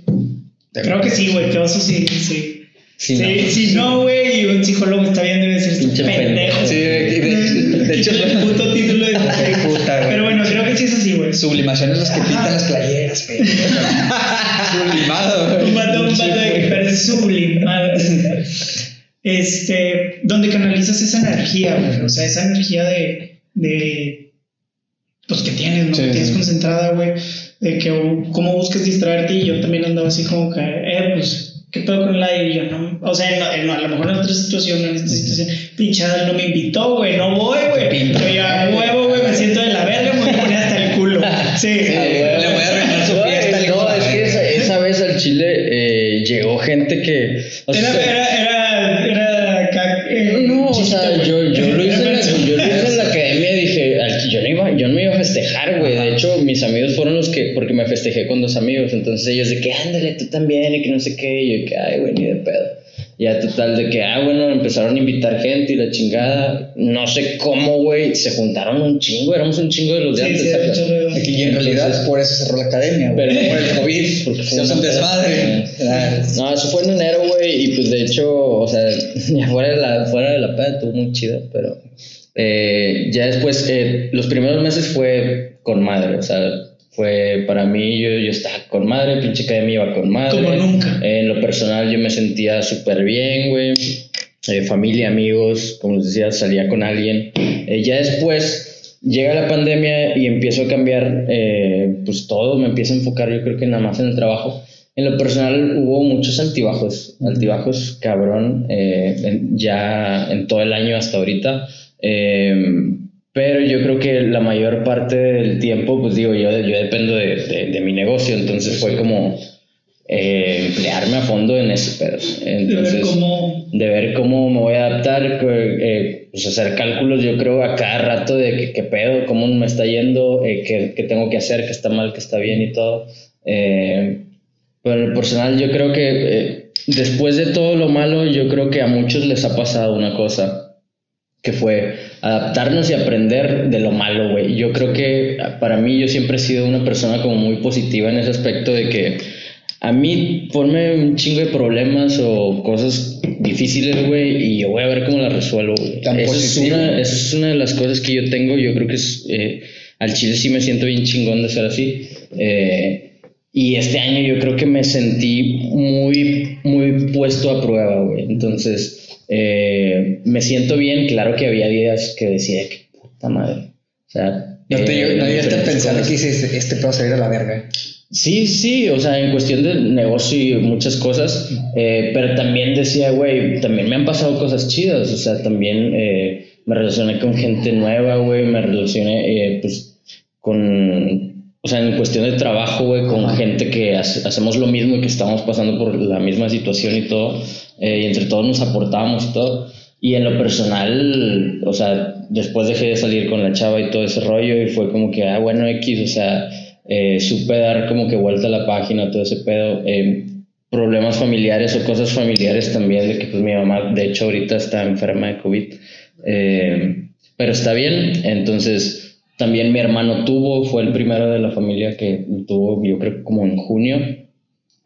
Creo que sí, güey, que oso sí, sí. Sí, no. sí, no, güey, y un psicólogo está viendo y decir, Pinche pendejo. Sí, de, de- de hecho, el puto [LAUGHS] título de Puta, güey. Pero bueno, creo que sí es así, güey. Sublimación es los que pintan las playeras, güey. [LAUGHS] Sublimado, güey. Un vato, un vato de que parece sublimado. [LAUGHS] este, donde canalizas esa energía, güey, o sea, esa energía de, de pues que tienes, ¿no? Sí, que tienes sí. concentrada, güey, de que cómo buscas distraerte y yo también andaba así como que, eh, pues, ¿qué pedo con el aire? Y yo no, o sea, en- en- a lo mejor en otra situación, en esta situación, pinchada, no me invitó, güey, no voy, güey, yo a huevo, güey, me siento de la verga, me voy a poner hasta el culo, [LAUGHS] sí, Sí, le voy a arruinar su fiesta, No, es que esa, esa vez al Chile eh, llegó gente que. o sea, Era, era, era, era acá, eh, No, o sea, yo, yo lo hice en la, yo lo hice en la [LAUGHS] academia y dije, yo no, iba, yo no me iba a festejar, güey. De hecho, mis amigos que, porque me festejé con dos amigos. Entonces ellos de que, ándale, tú también, y que no sé qué. Y yo que, ay, güey, ni de pedo. Ya total, de que, ah, bueno, empezaron a invitar gente y la chingada. No sé cómo, güey, se juntaron un chingo, éramos un chingo de los de Sí, antes. sí, ¿sacas? era un chorro de- Y en realidad por eso cerró la academia, güey. Pero- por el COVID. Porque fue Se un desmadre. Ah, No, eso fue en enero, güey, y pues de hecho, o sea, [LAUGHS] ya fuera de la, fuera de la peda estuvo muy chida, pero eh, ya después, eh, los primeros meses fue con madre, o sea, fue para mí, yo, yo estaba con madre, pinche academia iba con madre. Como nunca. en lo personal yo me sentía súper bien, güey. Eh, familia, amigos, como les decía, salía con alguien. Eh, ya después llega la pandemia y empiezo a cambiar, eh, pues todo, me empiezo a enfocar yo creo que nada más en el trabajo. En lo personal hubo muchos altibajos, altibajos cabrón, eh, en- ya en todo el año hasta ahorita. Eh, pero yo creo que la mayor parte del tiempo, pues digo, yo, yo dependo de, de- de mi negocio, entonces fue como eh, emplearme a fondo en ese pedo. de ver Entonces, cómo de ver cómo me voy a adaptar, eh, pues hacer cálculos yo creo a cada rato de que- qué pedo, cómo me está yendo, eh, qué, qué tengo que hacer, qué está mal, qué está bien y todo. Eh, pero en lo personal yo creo que eh, después de todo lo malo, yo creo que a muchos les ha pasado una cosa, que fue adaptarnos y aprender de lo malo, güey. Yo creo que para mí yo siempre he sido una persona como muy positiva en ese aspecto de que a mí ponme un chingo de problemas o cosas difíciles, güey, y yo voy a ver cómo las resuelvo, Eso es, una, eso es una de las cosas que yo tengo, yo creo que es, eh, al chile sí me siento bien chingón de ser así. Eh, y este año yo creo que me sentí muy, muy puesto a prueba, güey. Entonces, eh, me siento bien. Claro que había días que decía, que puta madre. O sea, No te, eh, no llegaste a diferentes pensar que dices, este pedo se va a la verga. Sí, sí, o sea, en cuestión de negocio y muchas cosas, eh, pero también decía, güey, también me han pasado cosas chidas, o sea, también eh, me relacioné con gente nueva, güey, me relacioné, eh, pues, con, o sea, en cuestión de trabajo, güey, con Ajá. gente que hace- hacemos lo mismo y que estamos pasando por la misma situación y todo, eh, y entre todos nos aportábamos y todo. Y en lo personal, o sea, después dejé de salir con la chava y todo ese rollo y fue como que, ah, bueno, X, o sea, eh, supe dar como que vuelta a la página, todo ese pedo. eh, problemas familiares o cosas familiares también, de que pues mi mamá, de hecho, ahorita está enferma de COVID, eh, pero está bien, entonces también mi hermano tuvo, fue el primero de la familia que tuvo, yo creo, como en junio.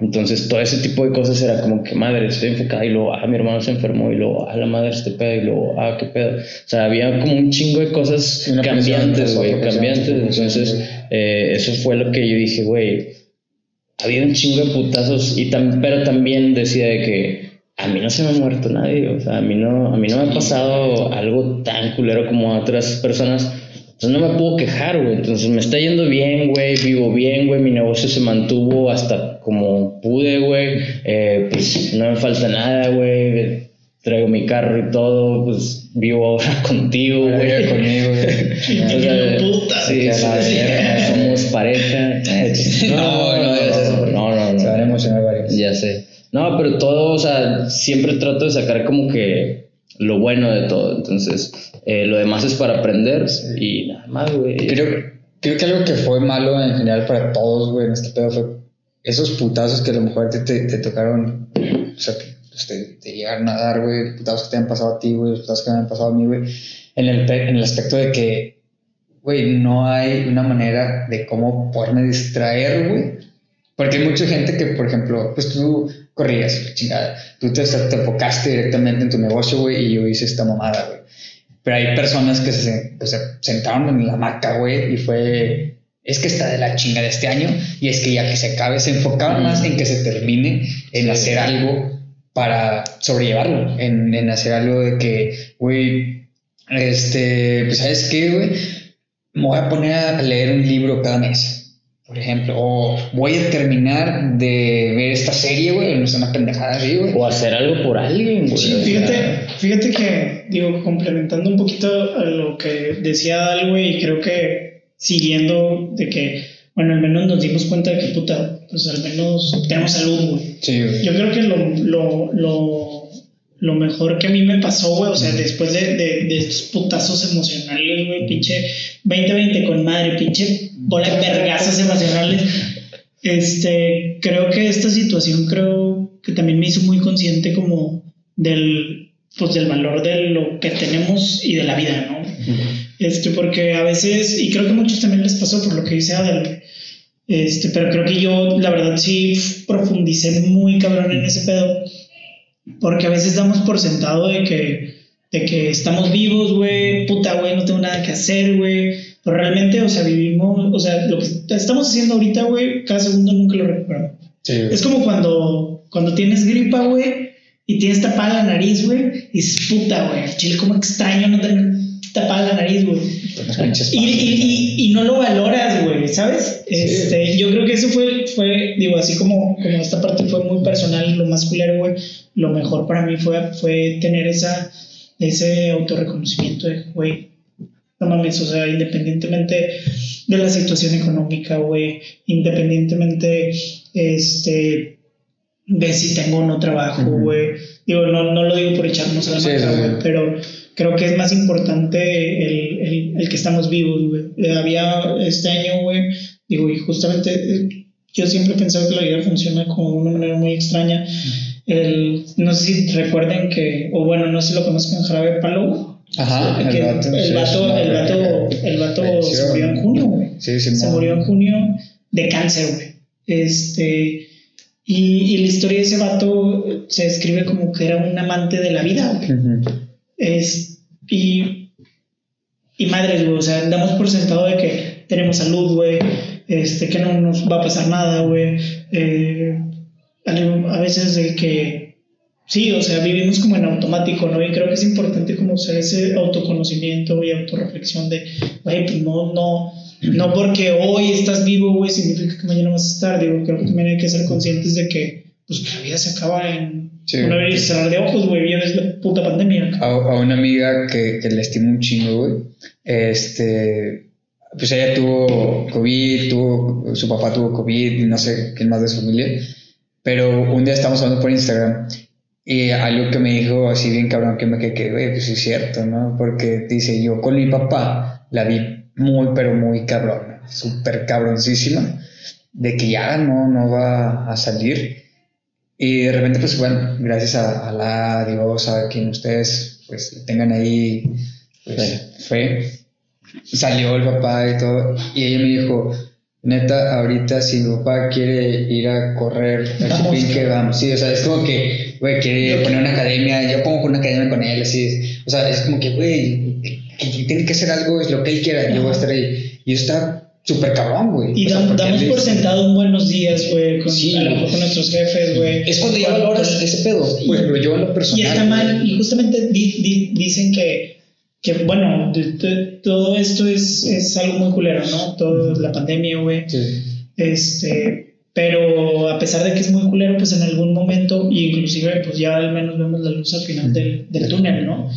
Entonces, todo ese tipo de cosas era como que, madre, estoy enfocada y luego, ah, mi hermano se enfermó y luego, ah, la madre, este pedo y luego, ah, qué pedo. O sea, había como un chingo de cosas cambiantes, güey, cambiantes. Entonces, eh, eso fue lo que yo dije, güey, había un chingo de putazos, y tam- pero también decía de que a mí no se me ha muerto nadie, o sea, a mí no, a mí no me ha pasado algo tan culero como a otras personas. Entonces no me puedo quejar, güey. Entonces me está yendo bien, güey. Vivo bien, güey. Mi negocio se mantuvo hasta como pude, güey. Eh, pues no me falta nada, güey. Traigo mi carro y todo. Pues vivo ahora [LAUGHS] contigo, güey. Conmigo, güey. [LAUGHS] Sea, puta, sí, somos pareja. [LAUGHS] No, no porque no, no, no. Se van a emocionar varios. Ya sé. No, pero todo, o sea, siempre trato de sacar como que lo bueno de todo. Entonces, eh, lo demás es para aprender y nada más, güey. Creo, creo que algo que fue malo en general para todos, güey, en este pedo fue esos putazos que a lo mejor te, te, te tocaron, o sea, que pues, te, te llegaron a dar, güey, putazos que te han pasado a ti, güey, putazos que me han pasado a mí, güey, en el, en el aspecto de que, güey, no hay una manera de cómo poderme distraer, güey. Porque hay mucha gente que, por ejemplo, pues tú corrías, chingada, tú te, te enfocaste directamente en tu negocio, güey, y yo hice esta mamada, güey. Pero hay personas que se, que se sentaron en la hamaca, güey, y fue, es que está de la chinga de este año, y es que ya que se acabe, se enfocaban más en que se termine, en hacer algo para sobrellevarlo, en, en hacer algo de que, güey, este, pues sabes qué, güey, me voy a poner a leer un libro cada mes por ejemplo, o voy a terminar de ver esta serie, güey, no es una pendejada así, güey. O hacer algo por alguien, güey. Sí, fíjate, fíjate que, digo, complementando un poquito a lo que decía Dal, güey, y creo que siguiendo de que, bueno, al menos nos dimos cuenta de que, puta, pues al menos tenemos salud, güey. Sí, güey. Yo creo que lo, lo, lo, lo mejor que a mí me pasó, güey, o sea, después de, de, de estos putazos emocionales, güey, pinche 2020 con madre, pinche bola de vergazos emocionales, este, creo que esta situación creo que también me hizo muy consciente como del, pues del valor de lo que tenemos y de la vida, ¿no? Este, porque a veces, y creo que a muchos también les pasó por lo que dice Adel, este, pero creo que yo, la verdad, sí profundicé muy cabrón en ese pedo, porque a veces damos por sentado de que, de que estamos vivos, güey, puta, güey, no tengo nada que hacer, güey, pero realmente, o sea, vivimos, o sea, lo que estamos haciendo ahorita, güey, cada segundo nunca lo recuperamos. Sí. Es como cuando, cuando tienes gripa, güey, y tienes tapada la nariz, güey, y dices, puta, güey, chile, como extraño no tener tapada la nariz, güey. Y, y, y, y no lo valoras, güey, ¿sabes? Este, yo creo que eso fue, fue, digo, así como, como esta parte fue muy personal, lo más culero, güey, lo mejor para mí fue, fue tener esa, ese autorreconocimiento de, güey, no mames, o sea, independientemente de la situación económica, güey, independientemente, este, de si tengo o no trabajo, güey. Digo, no, no lo digo por echarnos a la sí. güey, pero creo que es más importante el, el, el que estamos vivos, güey. Eh, Había este año, güey, digo, y justamente eh, yo siempre he pensado que la vida funciona como de una manera muy extraña. El, no sé si recuerden que, o bueno, no sé si lo conozcan, Jarabe Palo. Ajá, el vato. el vato, el vato, el vato se murió en junio, güey. Sí, sí, Se murió en junio de cáncer, güey. Este, y, y la historia de ese vato se describe como que era un amante de la vida, güey. Ujú. Es, y, y madres, güey, o sea, damos por sentado de que tenemos salud, güey, este, que no nos va a pasar nada, güey. Eh, a veces de que, sí, o sea, vivimos como en automático, ¿no? Y creo que es importante como hacer ese autoconocimiento y autorreflexión de, güey, pues no, no, no porque hoy estás vivo, güey, significa que mañana vas a estar, digo, creo que también hay que ser conscientes de que, pues, que la vida se acaba en Sí. un abrir y cerrar de ojos, güey, ya ves la puta pandemia. a, a una amiga que, que le estimo un chingo, güey. Este, pues ella tuvo COVID, tuvo, su papá tuvo COVID no sé quién más de su familia. Pero un día estábamos hablando por Instagram y algo que me dijo así bien cabrón que me quedé, güey, pues es cierto, ¿no? Porque dice, yo con mi papá la vi muy, pero muy cabrón, súper cabroncísima, de que ya no, no va a salir. Y de repente, pues bueno, gracias a, a la Dios, a quien ustedes pues tengan ahí pues, fe, salió el papá y todo. Y ella me dijo, neta, ahorita si mi papá quiere ir a correr al Vamos. chipín, que vamos. Sí, o sea, es como que, güey, quiere poner una academia, yo pongo una academia con él, así. O sea, es como que, güey, que tiene que hacer algo, es lo que él quiera, yo voy a estar ahí. Y eso está súper cabrón, güey. Y O sea, damos por sentado un buenos días, güey, con, Sí, a lo mejor con nuestros jefes, güey. Es cuando ya valoras ese pedo. Por ejemplo, yo en lo personal. Y está mal, y justamente di- di- dicen que, que bueno, de- de- todo esto es, es algo muy culero, ¿no? Todo la pandemia, güey. Sí. Este, pero a pesar de que es muy culero, pues en algún momento, y inclusive pues ya al menos vemos la luz al final del, del túnel, ¿no?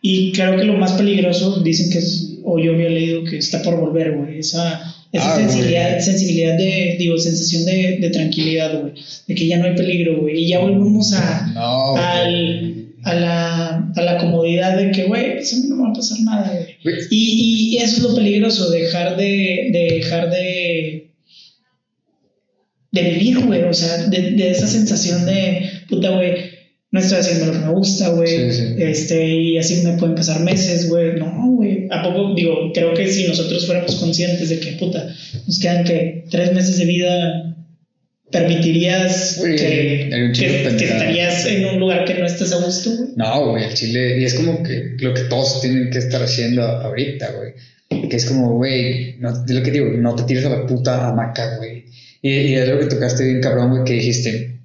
Y creo que lo más peligroso, dicen que es, o yo había leído que está por volver, güey, esa, esa Ah, sensibilidad, sensibilidad de, digo, sensación de, de tranquilidad, güey, de que ya no hay peligro, güey, y ya volvemos a, No. al, a, la, a la comodidad de que, güey, pues a mí no me va a pasar nada, güey. Güey, Y, y eso es lo peligroso, dejar de, de dejar de, de vivir, güey, o sea, de, de esa sensación de, puta, güey, no estoy haciendo lo que me gusta, güey, Sí, sí. este, y así me pueden pasar meses, güey, no, güey, ¿a poco? Digo, creo que si nosotros fuéramos conscientes de que, puta, nos quedan que tres meses de vida, permitirías que, estarías en un lugar que no estés a gusto, güey. No, güey, el chile. Y es como que lo que todos tienen que estar haciendo ahorita, güey. Que es como, güey, no, es lo que digo, no te tires a la puta hamaca, güey. Y, y es lo que tocaste bien cabrón, güey, que dijiste.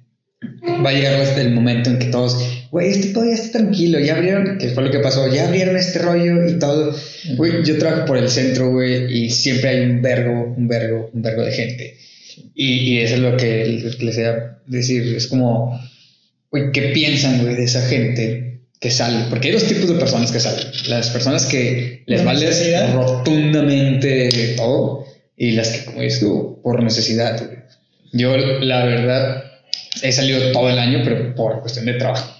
Va a llegar hasta el momento en que todos, güey, este todavía está tranquilo, ya abrieron, que fue lo que pasó, ya abrieron este rollo y todo. Güey, yo trabajo por el centro, güey, y siempre hay un vergo, un vergo, un vergo de gente. Y, y eso es lo que, les voy a decir, es como, güey, ¿qué piensan, güey, de esa gente que sale? Porque hay dos tipos de personas que salen. Las personas que les vale rotundamente todo y las que, como dices tú, por necesidad, güey. Yo, la verdad, he salido todo el año, pero por cuestión de trabajo.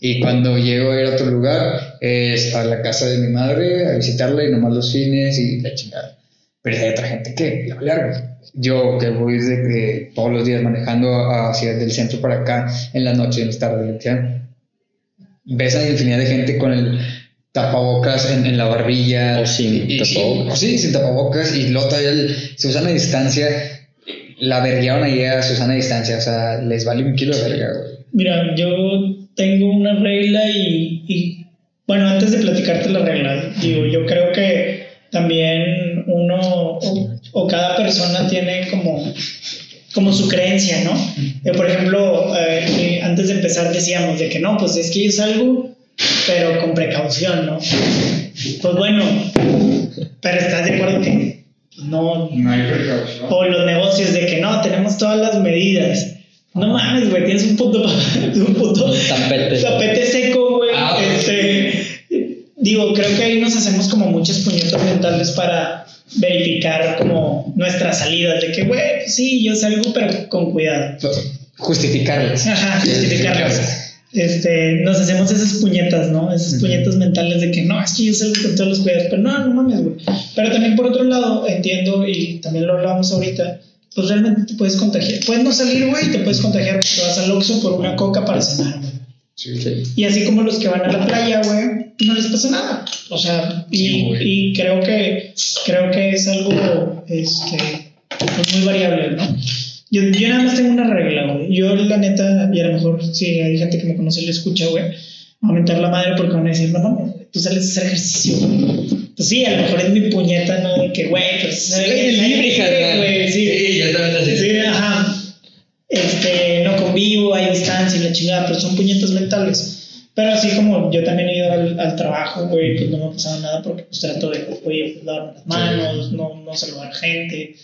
Y cuando llego a ir a otro lugar, es a la casa de mi madre, a visitarla y nomás los fines y la chingada. Pero hay otra gente que le vale algo. Yo que voy desde que todos los días manejando hacia del centro para acá, en la noche, en las tardes, ves a infinidad de gente con el tapabocas en, en la barbilla. O sin y- y- tapabocas. o sí, sin tapabocas. Y luego todavía el- se usan a distancia. La verguearon ahí a Susana a distancia. O sea, les vale un kilo de verga, güey. Mira, yo tengo una regla y, y, bueno, antes de platicarte la regla, digo, yo creo que también uno o, o cada persona tiene como, como su creencia, ¿no? Eh, por ejemplo, eh, eh, antes de empezar decíamos de que no, pues es que yo salgo, pero con precaución, ¿no? Pues bueno, pero estás de acuerdo que no, No hay precaución. o los negocios de que no, tenemos todas las medidas. No mames, güey, tienes un puto, [LAUGHS] un puto Tapete. tapete seco, güey. Ah, este, digo, creo que ahí nos hacemos como muchas puñetas mentales para verificar como nuestras salidas, de que, güey, pues sí, yo salgo, pero con cuidado. Justificarlas. Ajá, justificarlas. Este, nos hacemos esas puñetas, ¿no? Esas puñetas mentales de que no, es que yo salgo con todos los cuidados, pero no, no mames, güey. Pero también por otro lado, entiendo, y también lo hablábamos ahorita, pues realmente te puedes contagiar. Puedes no salir, güey, y te puedes contagiar porque vas al Oxxo por una coca para cenar, güey. Sí. Y así como los que van a la playa, güey, no les pasa nada. O sea, y, Sí, güey. y creo que creo que es algo este, pues muy variable, ¿no? Yo, yo nada más tengo una regla, güey. Yo, la neta, y a lo mejor si hay gente que me conoce y le escucha, güey, me va a mentar la madre porque van a decir, no mames, tú sales a hacer ejercicio, güey. Pues sí, a lo mejor es mi puñeta, ¿no? De que, güey, pues libre, carnal. güey, sí. Sí, yo también así. Sí, ajá. Este, no convivo, hay distancia y la chingada, pero son puñetas mentales. Pero así como yo también he ido al, al trabajo, güey, pues no me ha pasado nada porque pues trato de, oye, pues, lavarme las manos, no, no saludar gente.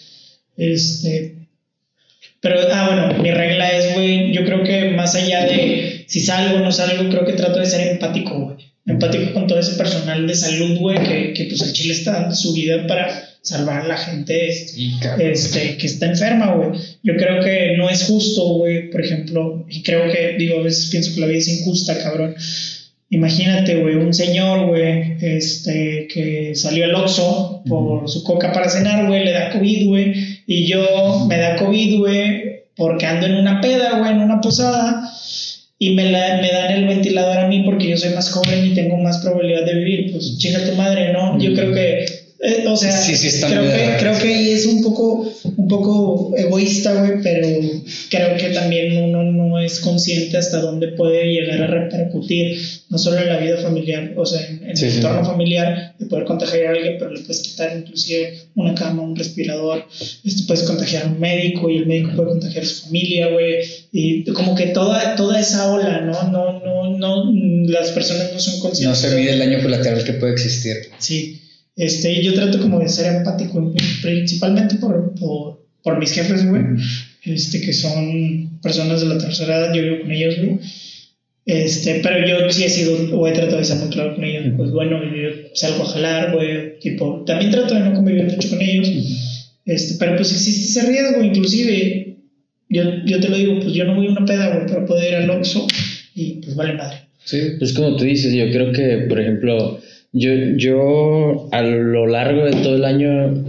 Este. Pero, ah, bueno, mi regla es, güey, yo creo que más allá de si salgo o no salgo, creo que trato de ser empático, güey. Empático con todo ese personal de salud, güey, que, que pues el Chile está dando su vida para salvar a la gente este, que está enferma, güey. Yo creo que no es justo, güey, por ejemplo, y creo que, digo, a veces pienso que la vida es injusta, cabrón. Imagínate, güey, un señor, güey, este, que salió al Oxxo por su coca para cenar, güey, le da COVID, güey, y yo me da COVID, güey, porque ando en una peda, güey, en una posada, y me, la, me dan el ventilador a mí porque yo soy más joven y tengo más probabilidad de vivir, pues chinga tu madre, ¿no? Yo creo que, eh, o sea, Sí, sí, creo, que, creo que ahí es un poco, un poco egoísta, güey, pero creo que también uno no es consciente hasta dónde puede llegar a repercutir, no solo en la vida familiar, o sea, en, en Sí, el entorno familiar, de poder contagiar a alguien, pero le puedes quitar inclusive una cama, un respirador, este, puedes contagiar a un médico y el médico puede contagiar a su familia, güey, y como que toda, toda esa ola, ¿no? No, no, no, las personas no son No conscientes. se mide el daño colateral que puede existir. Sí, este, yo trato como de ser empático, principalmente por, por, por mis jefes, güey, este, que son personas de la tercera edad, yo vivo con ellos, güey. Este, pero yo sí he sido, o he tratado de ser muy claro con ellos, pues bueno, yo salgo a jalar, güey, tipo, también trato de no convivir mucho con ellos, este, pero pues existe ese riesgo, inclusive, yo, yo te lo digo, pues yo no voy a una peda, güey, pero puedo ir al Oxxo y pues vale madre. Sí. Pues como tú dices, yo creo que, por ejemplo, yo, yo a lo largo de todo el año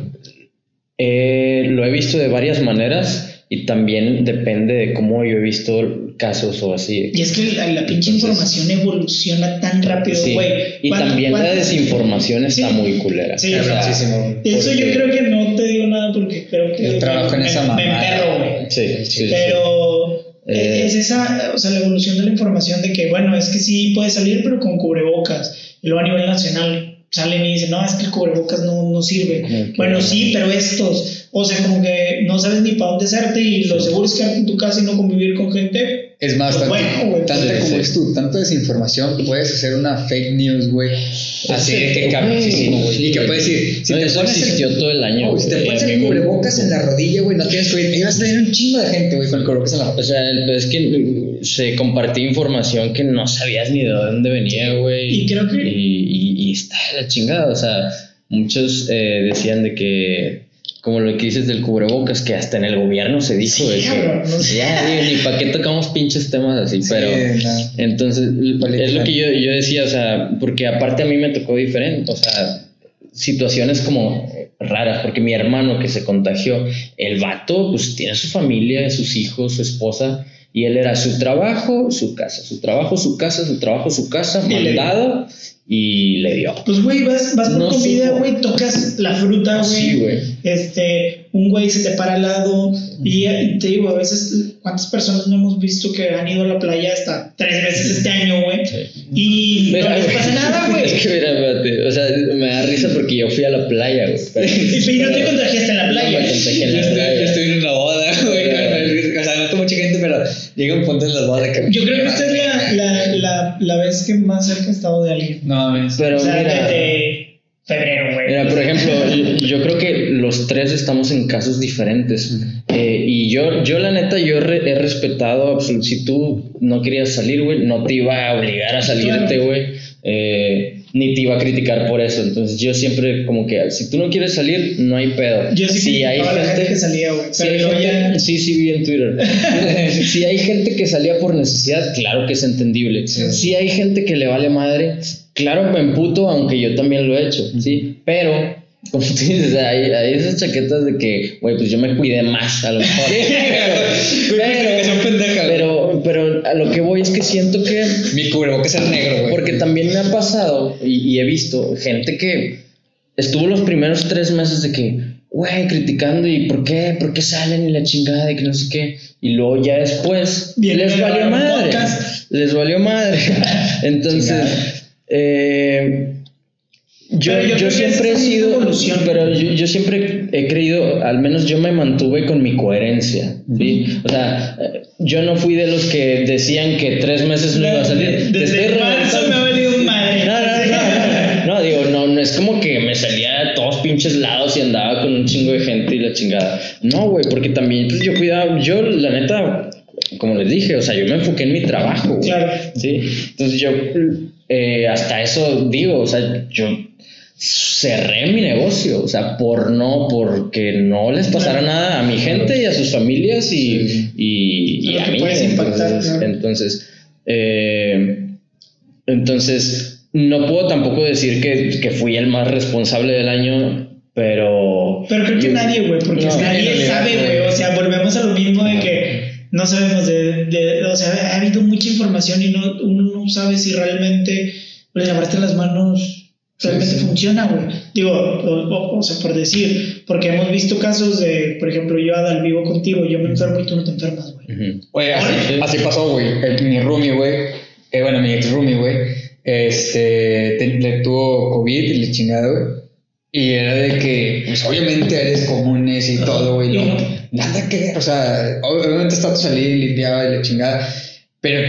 eh, lo he visto de varias maneras y también depende de cómo yo he visto casos o así. Y es que la, la pinche Entonces- información evoluciona tan rápido, Sí, güey. Y ¿Cuánto- también la desinformación está Sí. muy culera. Sí, O sea, muchísimo. Eso yo creo que no te digo nada porque creo que Yo trabajo en me, esa me mamada. emperro, güey. Sí, sí, sí. Pero Eh. es esa, o sea, la evolución de la información de que, bueno, es que sí puede salir, pero con cubrebocas. Y luego a nivel nacional salen y dicen, no, es que el cubrebocas no, no sirve. Que- Bueno, sí, pero estos, o sea, como que no sabes ni para dónde hacerte y lo seguro es quedarte en tu casa y no convivir con gente, Es más, Pues tanto, bueno, tanta sí, como sí. es tú, tanto desinformación, puedes hacer una fake news, güey. Así de que Güey, cabrosísimo, güey. Y que puedes decir, si No, te eso pones el, todo el año. No, si te pones el cubrebocas en la rodilla, güey, no tienes COVID, ibas a tener un chingo de gente, güey, con el cubrebocas en la O rodilla. sea, el- es que se compartía información que no sabías ni de dónde venía, güey. Y creo que- Y, y- y está de la chingada. O sea, muchos eh, decían de que, como lo que dices del cubrebocas, que hasta en el gobierno se dijo. Sí, que, cabrón, no sé. ya, digo, ni para qué tocamos pinches temas así, pero. no. Entonces, es lo que yo, yo decía, o sea, porque aparte a mí me tocó diferente, o sea, situaciones como raras, porque mi hermano que se contagió, el vato, pues tiene su familia, sus hijos, su esposa, y él era su trabajo, su casa, su trabajo, su casa, su trabajo, su casa, mandado, y le dio. Pues, güey, vas, vas por No comida, güey, tocas la fruta, güey. Sí, güey. Este, un güey se te para al lado. Y te digo, a veces, ¿cuántas personas no hemos visto que han ido a la playa hasta tres veces este año, güey? Y no Mira, les güey, pasa nada, güey. [LAUGHS] Es que mira, espérate, o sea, me da risa porque yo fui a la playa, güey. Y [LAUGHS] no te contagiaste en la playa. No me contagié en Yo la estoy, playa. yo estoy en una boda, güey, o sea, no tengo mucha gente, pero llega un punto en las bodas de que... Yo creo que esta es la, [LAUGHS] la, la, la vez que más cerca he estado de alguien. No mames. Pero o sea, mira, desde febrero, güey. Mira, por ejemplo, yo- creo que los tres estamos en casos diferentes. Eh, y yo, yo la neta, yo re- he respetado, si tú no querías salir, güey, no te iba a obligar a salirte, Claro. güey. Eh, ni te iba a criticar por eso. Entonces yo siempre como que, si tú no quieres salir, no hay pedo. Yo sí si hay la gente gente que salía, güey. si ya... sí, sí, vi en Twitter. [LAUGHS] si hay gente que salía por necesidad, claro que es entendible. Si hay gente que le vale madre, claro me emputo, aunque yo también lo he hecho, ¿sí? Pero, como tú dices, hay, hay esas chaquetas de que, güey, pues yo me cuidé más a lo mejor. [LAUGHS] Güey. pero, pero a lo que voy es que siento que Mi cubrebocas es negro, güey. porque también me ha pasado y, y he visto gente que estuvo los primeros tres meses de que, güey, criticando y por qué, por qué salen y la chingada y que no sé qué. Y luego ya después les valió madre. podcast. Les valió madre. Entonces, eh, yo, yo siempre he sido, evolución. pero yo, yo siempre he creído, al menos yo me mantuve con mi coherencia, ¿sí? O sea, yo no fui de los que decían que tres meses no iba a salir. Desde marzo me ha valido madre. No, no, no, no, no, digo, no, no es como que me salía de todos pinches lados y andaba con un chingo de gente y la chingada. No, güey, porque también pues, yo cuidaba, yo la neta, como les dije, o sea, yo me enfoqué en mi trabajo, güey. Claro. Sí, entonces yo eh, hasta eso digo, o sea, yo cerré mi negocio, o sea, por no, porque no les pasara nada a mi gente y a sus familias y, y, a mí. impactar, entonces, claro. entonces, eh, entonces, no puedo tampoco decir que, que fui el más responsable del año, pero... Pero creo que yo- nadie, güey, porque No, nadie sabe, güey. güey. O sea, volvemos a lo mismo de que no sabemos de, de- O sea, ha habido mucha información y no, uno no sabe si realmente le lavaste las manos realmente Sí, sí. funciona, güey. Digo, o, o- sea, por decir, porque hemos visto casos de, por ejemplo, yo Adal vivo contigo, yo me enfermo y tú no te enfermas, güey. Ujú. Oye, así, así pasó, güey. Mi roomie, güey. eh, bueno, mi ex roomie, güey. Este, te- le tuvo COVID y le chingada, güey. Y era de que, pues obviamente eres comunes y todo, güey. No, no. nada que ver. O sea, ob- obviamente está tu salida y limpiaba y la chingada. Pero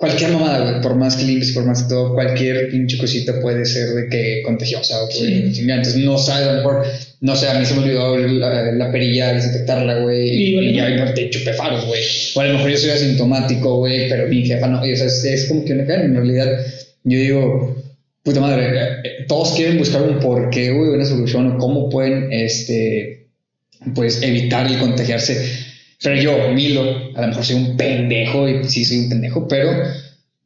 cualquier mamada, güey, por más que limpies, por más que todo, cualquier pinche cosita puede ser de que contagiosa, güey. Sí. Entonces no sabes, a lo mejor, no sé, a mí se me olvidó la, la perilla desinfectarla, güey. Y, Y, ya me te chupé faros, güey. O a lo mejor yo soy asintomático, güey, pero mi jefa no. Y, o sea, es, es como que una cadena. En realidad, yo digo, puta madre, eh, todos quieren buscar un porqué, güey, una solución o cómo pueden, este, pues, evitar el contagiarse. Pero yo, Milo, a lo mejor soy un pendejo y sí soy un pendejo, pero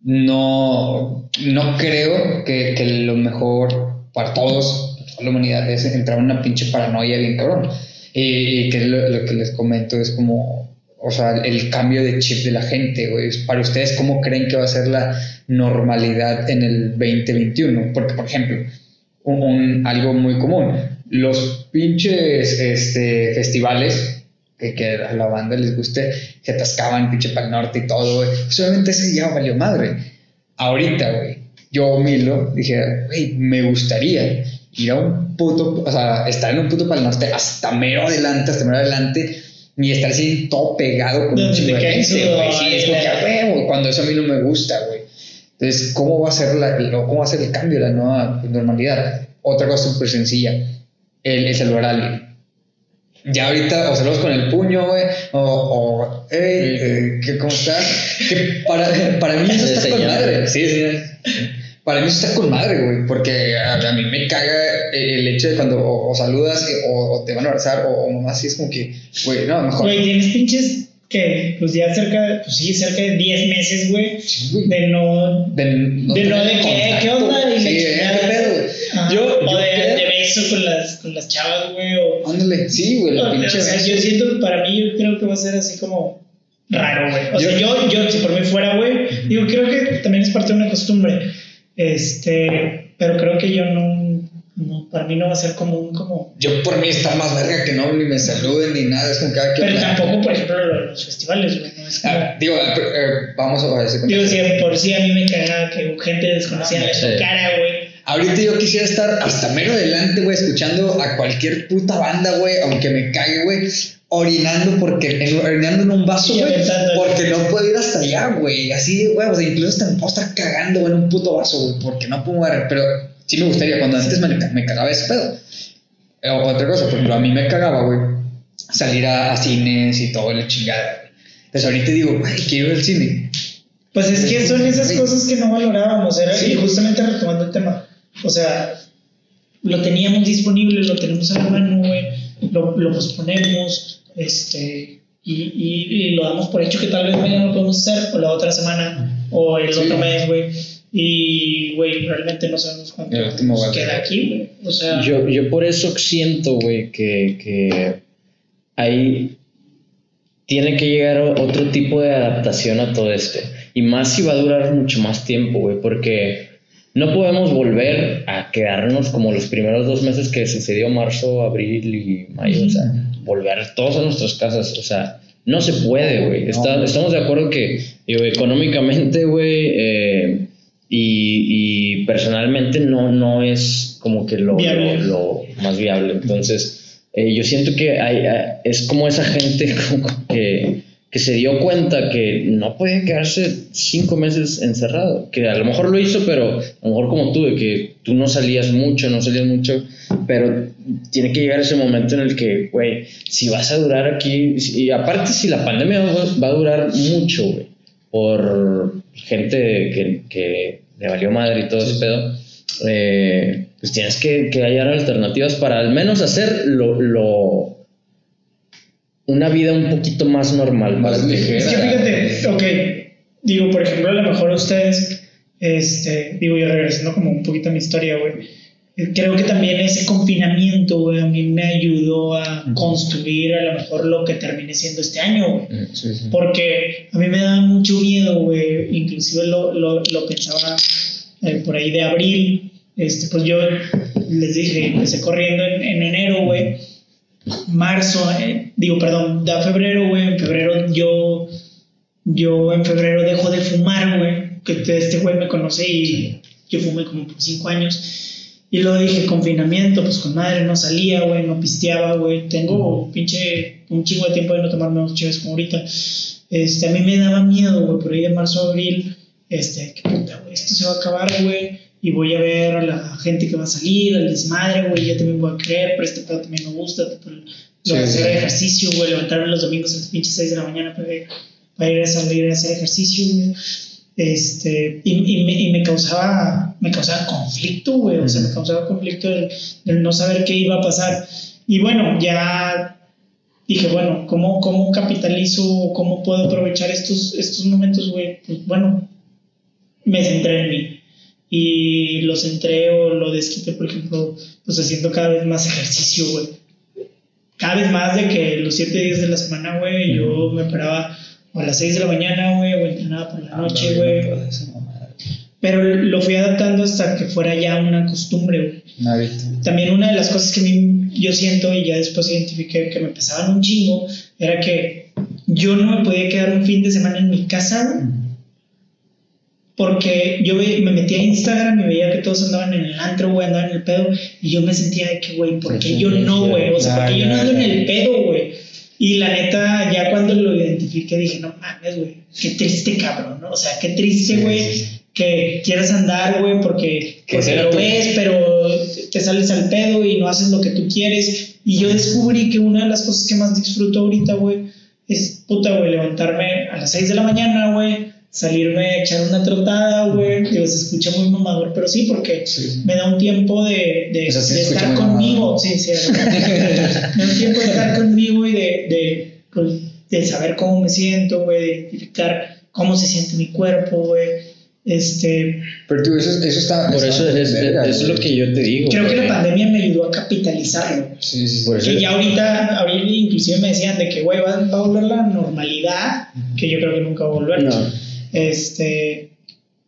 no, no creo que, lo mejor para todos, para la humanidad, es entrar en una pinche paranoia bien cabrón. Y, y que lo, lo que les comento es como, o sea, el cambio de chip de la gente, güey. Para ustedes, ¿cómo creen que va a ser la normalidad en el 2021? Porque, por ejemplo, un, un- algo muy común, los pinches este, festivales que, que a la banda les guste, se atascaban pinche para el norte y todo, güey. Pues obviamente ese día valió madre. Ahorita, güey, yo, Milo, dije, güey, me gustaría ir a un puto, o sea, estar en un puto para el norte hasta mero adelante, hasta mero adelante, ni estar así todo pegado con un Donde chingo te de gente, güey. Sí, es como que, la- a huevo, cuando eso a mí no me gusta, güey. Entonces, ¿cómo va a ser la, cómo va a ser el cambio, la nueva normalidad? Otra cosa súper sencilla, el, el saludar a alguien. Ya ahorita, o saludos con el puño, güey, o, o hey, eh, ¿qué- ¿cómo estás? Que para, para mí eso está con madre. Sí, sí. Para mí eso está con madre, güey, porque a, a mí me caga el hecho de cuando o, o saludas o, o te van a abrazar o, o mamá así es como que, güey, no, mejor. Güey, tienes pinches que, pues ya cerca, pues sí, cerca de 10 meses, güey, Sí, de no. De no, De no, de que, ¿qué onda? Y Sí, la eh, pedo. Yo, o yo de, beso con las, con las chavas, güey, o. Ándale, sí, güey, o la pinche. sea, yo siento, para mí, yo creo que va a ser así como raro, güey. O sea, yo, yo, si por mí fuera, güey, digo, creo que también es parte de una costumbre. Este, pero creo que yo no, no, para mí no va a ser como un, como. Yo por mí está más verga que no, ni me saluden ni nada, es que cada Pero tampoco, por ejemplo, los festivales, güey, no es como. Ah, digo, eh, vamos a decir. Digo, si por sí a mí me cagaba que gente desconocida Ah, le tocara, güey. Ahorita yo quisiera estar hasta mero adelante, güey, escuchando a cualquier puta banda, güey, aunque me cague, güey, orinando porque en- orinando en un vaso, güey, porque no puedo ir hasta allá, güey, así, güey, o sea, incluso hasta me puedo estar cagando, güey, en un puto vaso, güey, porque no puedo agarrar, pero sí me gustaría, cuando antes me, me cagaba ese pedo. Eh, Otra cosa, por ejemplo, a mí me cagaba, güey, salir a, a cines y todo, la chingada. Entonces ahorita digo, güey, quiero ir al cine. Pues es que son esas cosas que no valorábamos, era, Sí. y justamente retomando el tema, o sea, lo teníamos disponible, lo tenemos a la mano, güey, lo, lo posponemos, este, y, y, y lo damos por hecho que tal vez mañana lo podemos hacer, o la otra semana, o el Sí. otro mes, güey, y, güey, realmente no sabemos cuánto nos queda aquí, güey, o sea, Yo, yo por eso siento, güey, que, que ahí tiene que llegar otro tipo de adaptación a todo esto. Y más si va a durar mucho más tiempo, güey, porque no podemos volver a quedarnos como los primeros dos meses que sucedió marzo, abril y mayo, o sea, volver todos a nuestras casas, o sea, no se puede, güey. Está- No. estamos de acuerdo que, digo, económicamente, güey, eh, y, y personalmente no, no es como que lo, lo, lo más viable. Entonces, eh, yo siento que hay- es como esa gente [LAUGHS] como que, que se dio cuenta que no puede quedarse cinco meses encerrado. Que a lo mejor lo hizo, pero a lo mejor como tú, de que tú no salías mucho, no salías mucho, pero tiene que llegar ese momento en el que, güey, si vas a durar aquí, y aparte si la pandemia va, va a durar mucho, güey, por gente que, que le valió madre y todo ese pedo, eh, pues tienes que, que hallar alternativas para al menos hacer lo, lo- una vida un poquito más normal. Más para ligera. Es que fíjate, ok, digo, por ejemplo, a lo mejor ustedes, este, digo, y regresando como un poquito a mi historia, güey, eh, creo que también ese confinamiento, güey, a mí me ayudó a construir a lo mejor lo que terminé siendo este año, güey. Sí, sí. Porque a mí me daba mucho miedo, güey. Inclusive lo, lo, lo pensaba eh, por ahí de abril. Este, pues yo les dije, empecé corriendo en, en enero, güey. Marzo, eh, digo, perdón, da febrero, güey. En febrero yo, yo en febrero dejo de fumar, güey. Que este güey me conoce y yo fumé como por cinco años. Y luego dije, confinamiento, pues con madre, no salía, güey, no pisteaba, güey. Tengo pinche un chingo de tiempo de no tomarme unos chives como ahorita. Este, a mí me daba miedo, güey, por ahí de marzo a abril, este, qué puta, güey, esto se va a acabar, güey, y voy a ver a la gente que va a salir, al desmadre, güey, yo también voy a creer, pero este pedo también me gusta, lo Sí, de hacer sí. ejercicio, güey, levantarme los domingos a las pinches 6 de la mañana para, para ir a salir a hacer ejercicio, güey. Este, y, y me, y me causaba, me causaba conflicto, güey, o sea, me causaba conflicto el, el no saber qué iba a pasar. Y bueno, ya dije, bueno, ¿cómo, cómo capitalizo, cómo puedo aprovechar estos, estos momentos, güey? Pues bueno, me centré en mí. Y lo centré o lo desquité, por ejemplo, pues haciendo cada vez más ejercicio, güey. Cada vez más de que los siete días de la semana, güey, yo me paraba o a las 6 de la mañana, güey, o entrenaba por la noche, güey. Pero lo fui adaptando hasta que fuera ya una costumbre, güey. También una de las cosas que a mí yo siento y ya después identifiqué que me pesaban un chingo era que yo no me podía quedar un fin de semana en mi casa, güey, porque yo me metía a Instagram y veía que todos andaban en el antro, güey, andaban en el pedo, y yo me sentía de que, güey, ¿por qué yo no, güey? O sea, ¿por qué yo no ando en el pedo, güey? Y la neta, ya cuando lo identifiqué, dije, no mames, güey, qué triste cabrón, ¿no? O sea, qué triste, güey, que quieras andar, güey, porque, porque lo ves, pero te sales al pedo y no haces lo que tú quieres. Y yo descubrí que una de las cosas que más disfruto ahorita, güey, es puta, güey, levantarme a las 6 de la mañana, güey, salirme a echar una trotada, güey. Digo, se escucha muy mamador, pero sí, porque me da un tiempo de, de, estar conmigo. Sí, sí, [LAUGHS] me da un tiempo de estar conmigo y de, de, pues, de saber cómo me siento, güey, de identificar cómo se siente mi cuerpo, güey este, Pero tú, eso, eso está. Por eso es, es, lo que yo te digo. Creo que la pandemia me ayudó a capitalizarlo. Sí, sí, por eso. Y ya ahorita, ahorita, inclusive me decían de que, güey, va, a volver la normalidad, que yo creo que nunca va a volver. No. Este.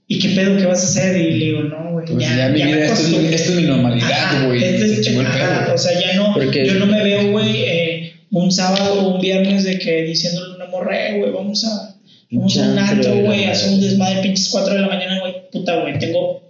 ¿Y qué pedo? ¿Qué vas a hacer? Y le digo, no, güey. Pues ya, ya, mi vida, esto, es, esto es mi normalidad, güey. Este o sea, ya no. Porque yo no me veo, güey, eh, un sábado o un viernes de que diciéndole a una morra, eh, güey, vamos a Vamos a un antro, güey, hace un desmadre pinches 4 de la mañana, güey. Puta, güey, tengo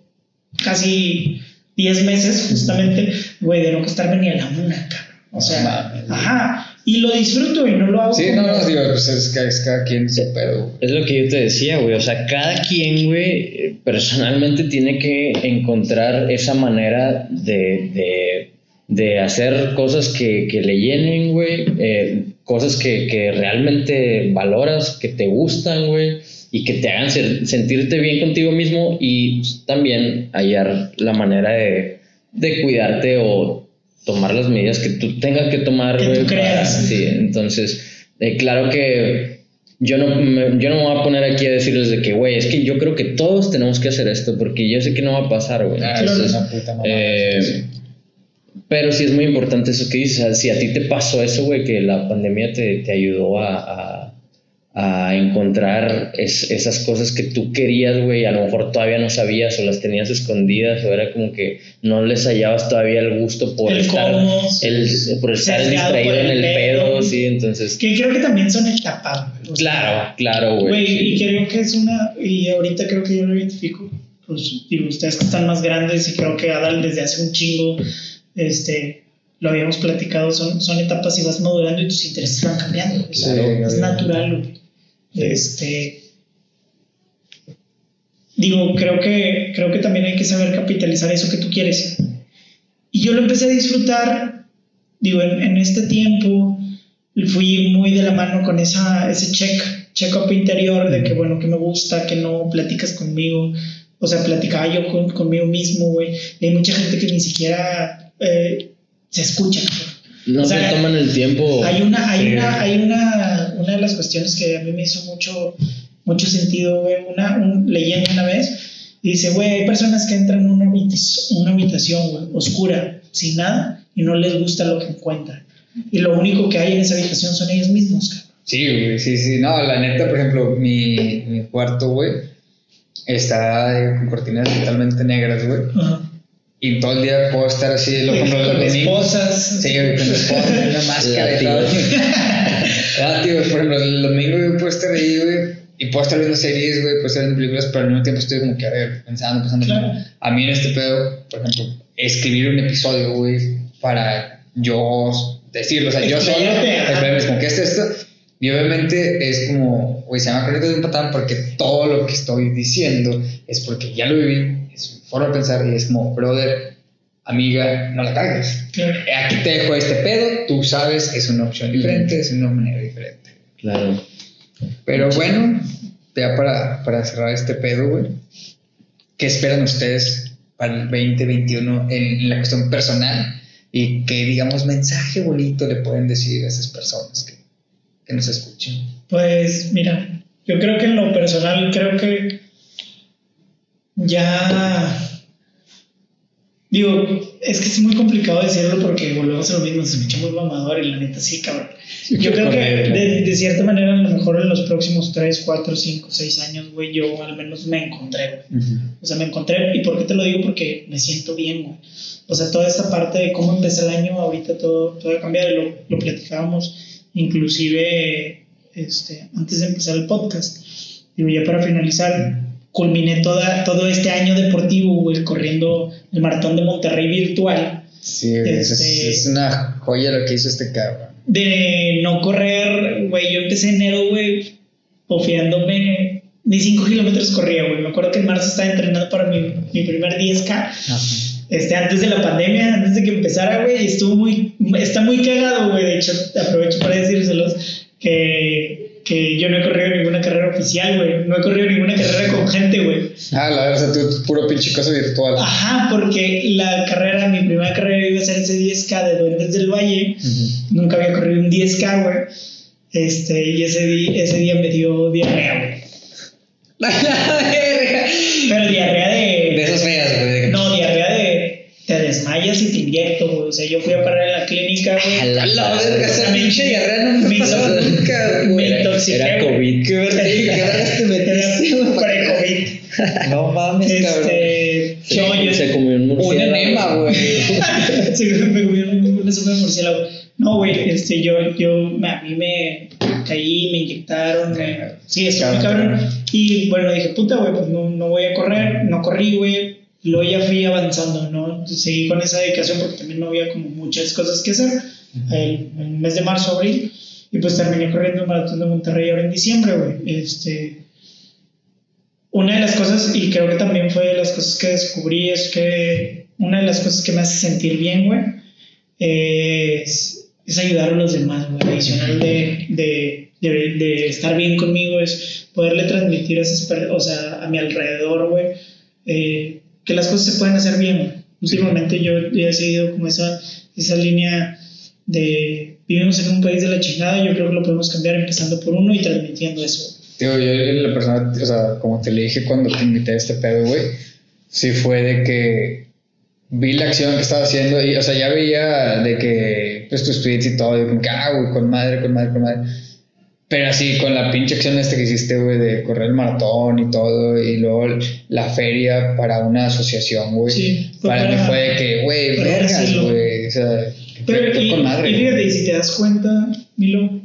casi 10 meses, justamente, güey, de no costarme ni a la muna, cabrón. O sea, ajá. Y lo disfruto y no lo hago. Sí, no, no, digo, pues es, es cada quien su pedo. Es lo que yo te decía, güey. O sea, cada quien, güey, personalmente tiene que encontrar esa manera de, de, de hacer cosas que, que le llenen, güey. Eh, cosas que, que, realmente valoras, que te gustan, güey, y que te hagan sentirte bien contigo mismo y también hallar la manera de, de, cuidarte o tomar las medidas que tú tengas que tomar, güey. Sí, entonces, eh, claro que yo no, me, yo no me voy a poner aquí a decirles de que, güey, es que yo creo que todos tenemos que hacer esto porque yo sé que no va a pasar, güey. Ah, puta eh, pero sí es muy importante eso que dices. si a ti te pasó eso, güey, que la pandemia te, te ayudó a, a, a encontrar es, esas cosas que tú querías, güey, a lo mejor todavía no sabías o las tenías escondidas o era como que no les hallabas todavía el gusto por estar, el, por estar distraído en el pedo, sí, entonces... Que creo que también son etapas. Claro, claro, güey. Güey, y creo que es una, y ahorita creo que yo lo identifico, pues digo, ustedes que están más grandes y creo que Adal desde hace un chingo este, lo habíamos platicado, son, son etapas y vas madurando y tus intereses van cambiando. es natural. Este, digo, creo que, creo que también hay que saber capitalizar eso que tú quieres. Y yo lo empecé a disfrutar, digo, en, este tiempo fui muy de la mano con esa, ese check, check-up interior de que, bueno, que me gusta, que no platicas conmigo. O sea, platicaba yo con, conmigo mismo, güey. Hay mucha gente que ni siquiera eh, se escucha No se toman el tiempo. Hay una, hay una, hay una, una de las cuestiones que a mí me hizo mucho, mucho sentido, güey, una, un, leyendo una vez, y dice, güey, hay personas que entran en una, habitación, una habitación, güey, oscura, sin nada, y no les gusta lo que encuentran. Y lo único que hay en esa habitación son ellos mismos, cabrón. Sí, güey, sí, sí. No, la neta, por ejemplo, mi, mi cuarto, güey, está con cortinas totalmente negras, güey. Ajá y todo el día puedo estar así, lo compro los esposas. Sí, con esposas, una [LAUGHS] máscara y todo. ah, tío, por ejemplo, el domingo yo puedo estar ahí, güey, y puedo estar viendo series, güey, puedo estar viendo películas, pero al mismo tiempo estoy como que, a ver, pensando, pensando. Claro. A mí en este pedo, por ejemplo, escribir un episodio, güey, para yo decirlo, o sea, yo solo, es como que esto, esto, y obviamente es como, güey, se llama Crónicas de un Patán porque todo lo que estoy diciendo es porque ya lo viví, forma de pensar y es como, brother, amiga, no la cagues. Aquí te dejo este pedo, tú sabes es una opción diferente, es una manera diferente. Claro. Pero bueno, ya para, para cerrar este pedo, güey, ¿qué esperan ustedes para el 2021 en, en la cuestión personal? Y qué, digamos, mensaje bonito le pueden decir a esas personas que, que nos escuchen. Pues mira, yo creo que en lo personal, creo que ya Digo, es que es muy complicado decirlo porque volvemos a lo mismo, se me echa muy mamador y la neta sí, cabrón. Yo creo que de, de, cierta manera, a lo mejor en los próximos 3, 4, 5, 6 años, güey, yo al menos me encontré, güey. O sea, me encontré, ¿y por qué te lo digo? Porque me siento bien, güey. O sea, toda esta parte de cómo empecé el año, ahorita todo, todo ha cambiado, lo, lo platicábamos, inclusive este, antes de empezar el podcast. Digo, ya para finalizar, culminé toda, todo este año deportivo, güey, corriendo el maratón de Monterrey virtual. Sí, es, este, una joya lo que hizo este cabrón. de no correr, güey. Yo empecé enero, güey, confiándome. Ni 5 kilómetros corría, güey. Me acuerdo que en marzo estaba entrenando para mi, mi primer 10K. Este, antes de la pandemia, antes de que empezara, güey, y estuvo muy, está muy cagado, güey. De hecho, aprovecho para decírselos que, que yo no he corrido ninguna carrera oficial, güey. No he corrido ninguna carrera con gente, güey. Ah, la verdad, tú puro pinche cosa virtual. Ajá, porque la carrera, mi primera carrera iba a ser ese 10K de Duendes del Valle. Nunca había corrido un 10K, güey. Este, y ese, di- ese día me dio diarrea, güey. [LAUGHS] Pero diarrea De de. esas feas, güey. No. Te desmayas y te inyecto, güey. O sea, yo fui a parar a la clínica, güey. A la La verga, esa pinche diarrea no me Me hizo- nunca, Me güey. intoxiqué. Era. COVID. Qué verga, qué vergas te metiste. Pre-COVID. [LAUGHS] No mames, cabrón. Este. Se, yo- yo- se comió un Un murciélago. enema, güey. [LAUGHS] Sí, me comí un- una sopa de murciélago. No, güey, este, yo, yo, me- a mí me caí, me inyectaron, me, sí, estuvo cabrón. Y bueno, dije, puta, güey, pues no, no voy a correr, no corrí, güey. Luego ya fui avanzando, ¿no? Seguí con esa dedicación porque también no había como muchas cosas que hacer. El, el mes de marzo, abril. Y pues terminé corriendo el maratón de Monterrey ahora en diciembre, güey. Este, una de las cosas, y creo que también fue de las cosas que descubrí, es que una de las cosas que me hace sentir bien, güey, es, es ayudar a los demás, güey. Adicional de, de, de, de estar bien conmigo, es poderle transmitir a, esas o sea, a mi alrededor, güey, eh, que las cosas se pueden hacer bien. Últimamente yo he seguido como esa, esa línea de vivimos en un país de la chingada, yo creo que lo podemos cambiar empezando por uno y transmitiendo eso. Digo, yo la persona, o sea, como te le dije cuando te invité a este pedo, güey, sí fue de que vi la acción que estaba haciendo y, o sea, ya veía de que, pues, tus tweets y todo, y como que, ah, güey, con madre, con madre, con madre. Pero así, con la pinche acción esta que hiciste, güey, de correr el maratón y todo, y luego la feria para una asociación, güey. Sí, para, para- mí fue de que, güey, vergas, güey. O sea, Pero y, con madre. y fíjate, y si te das cuenta, Milo,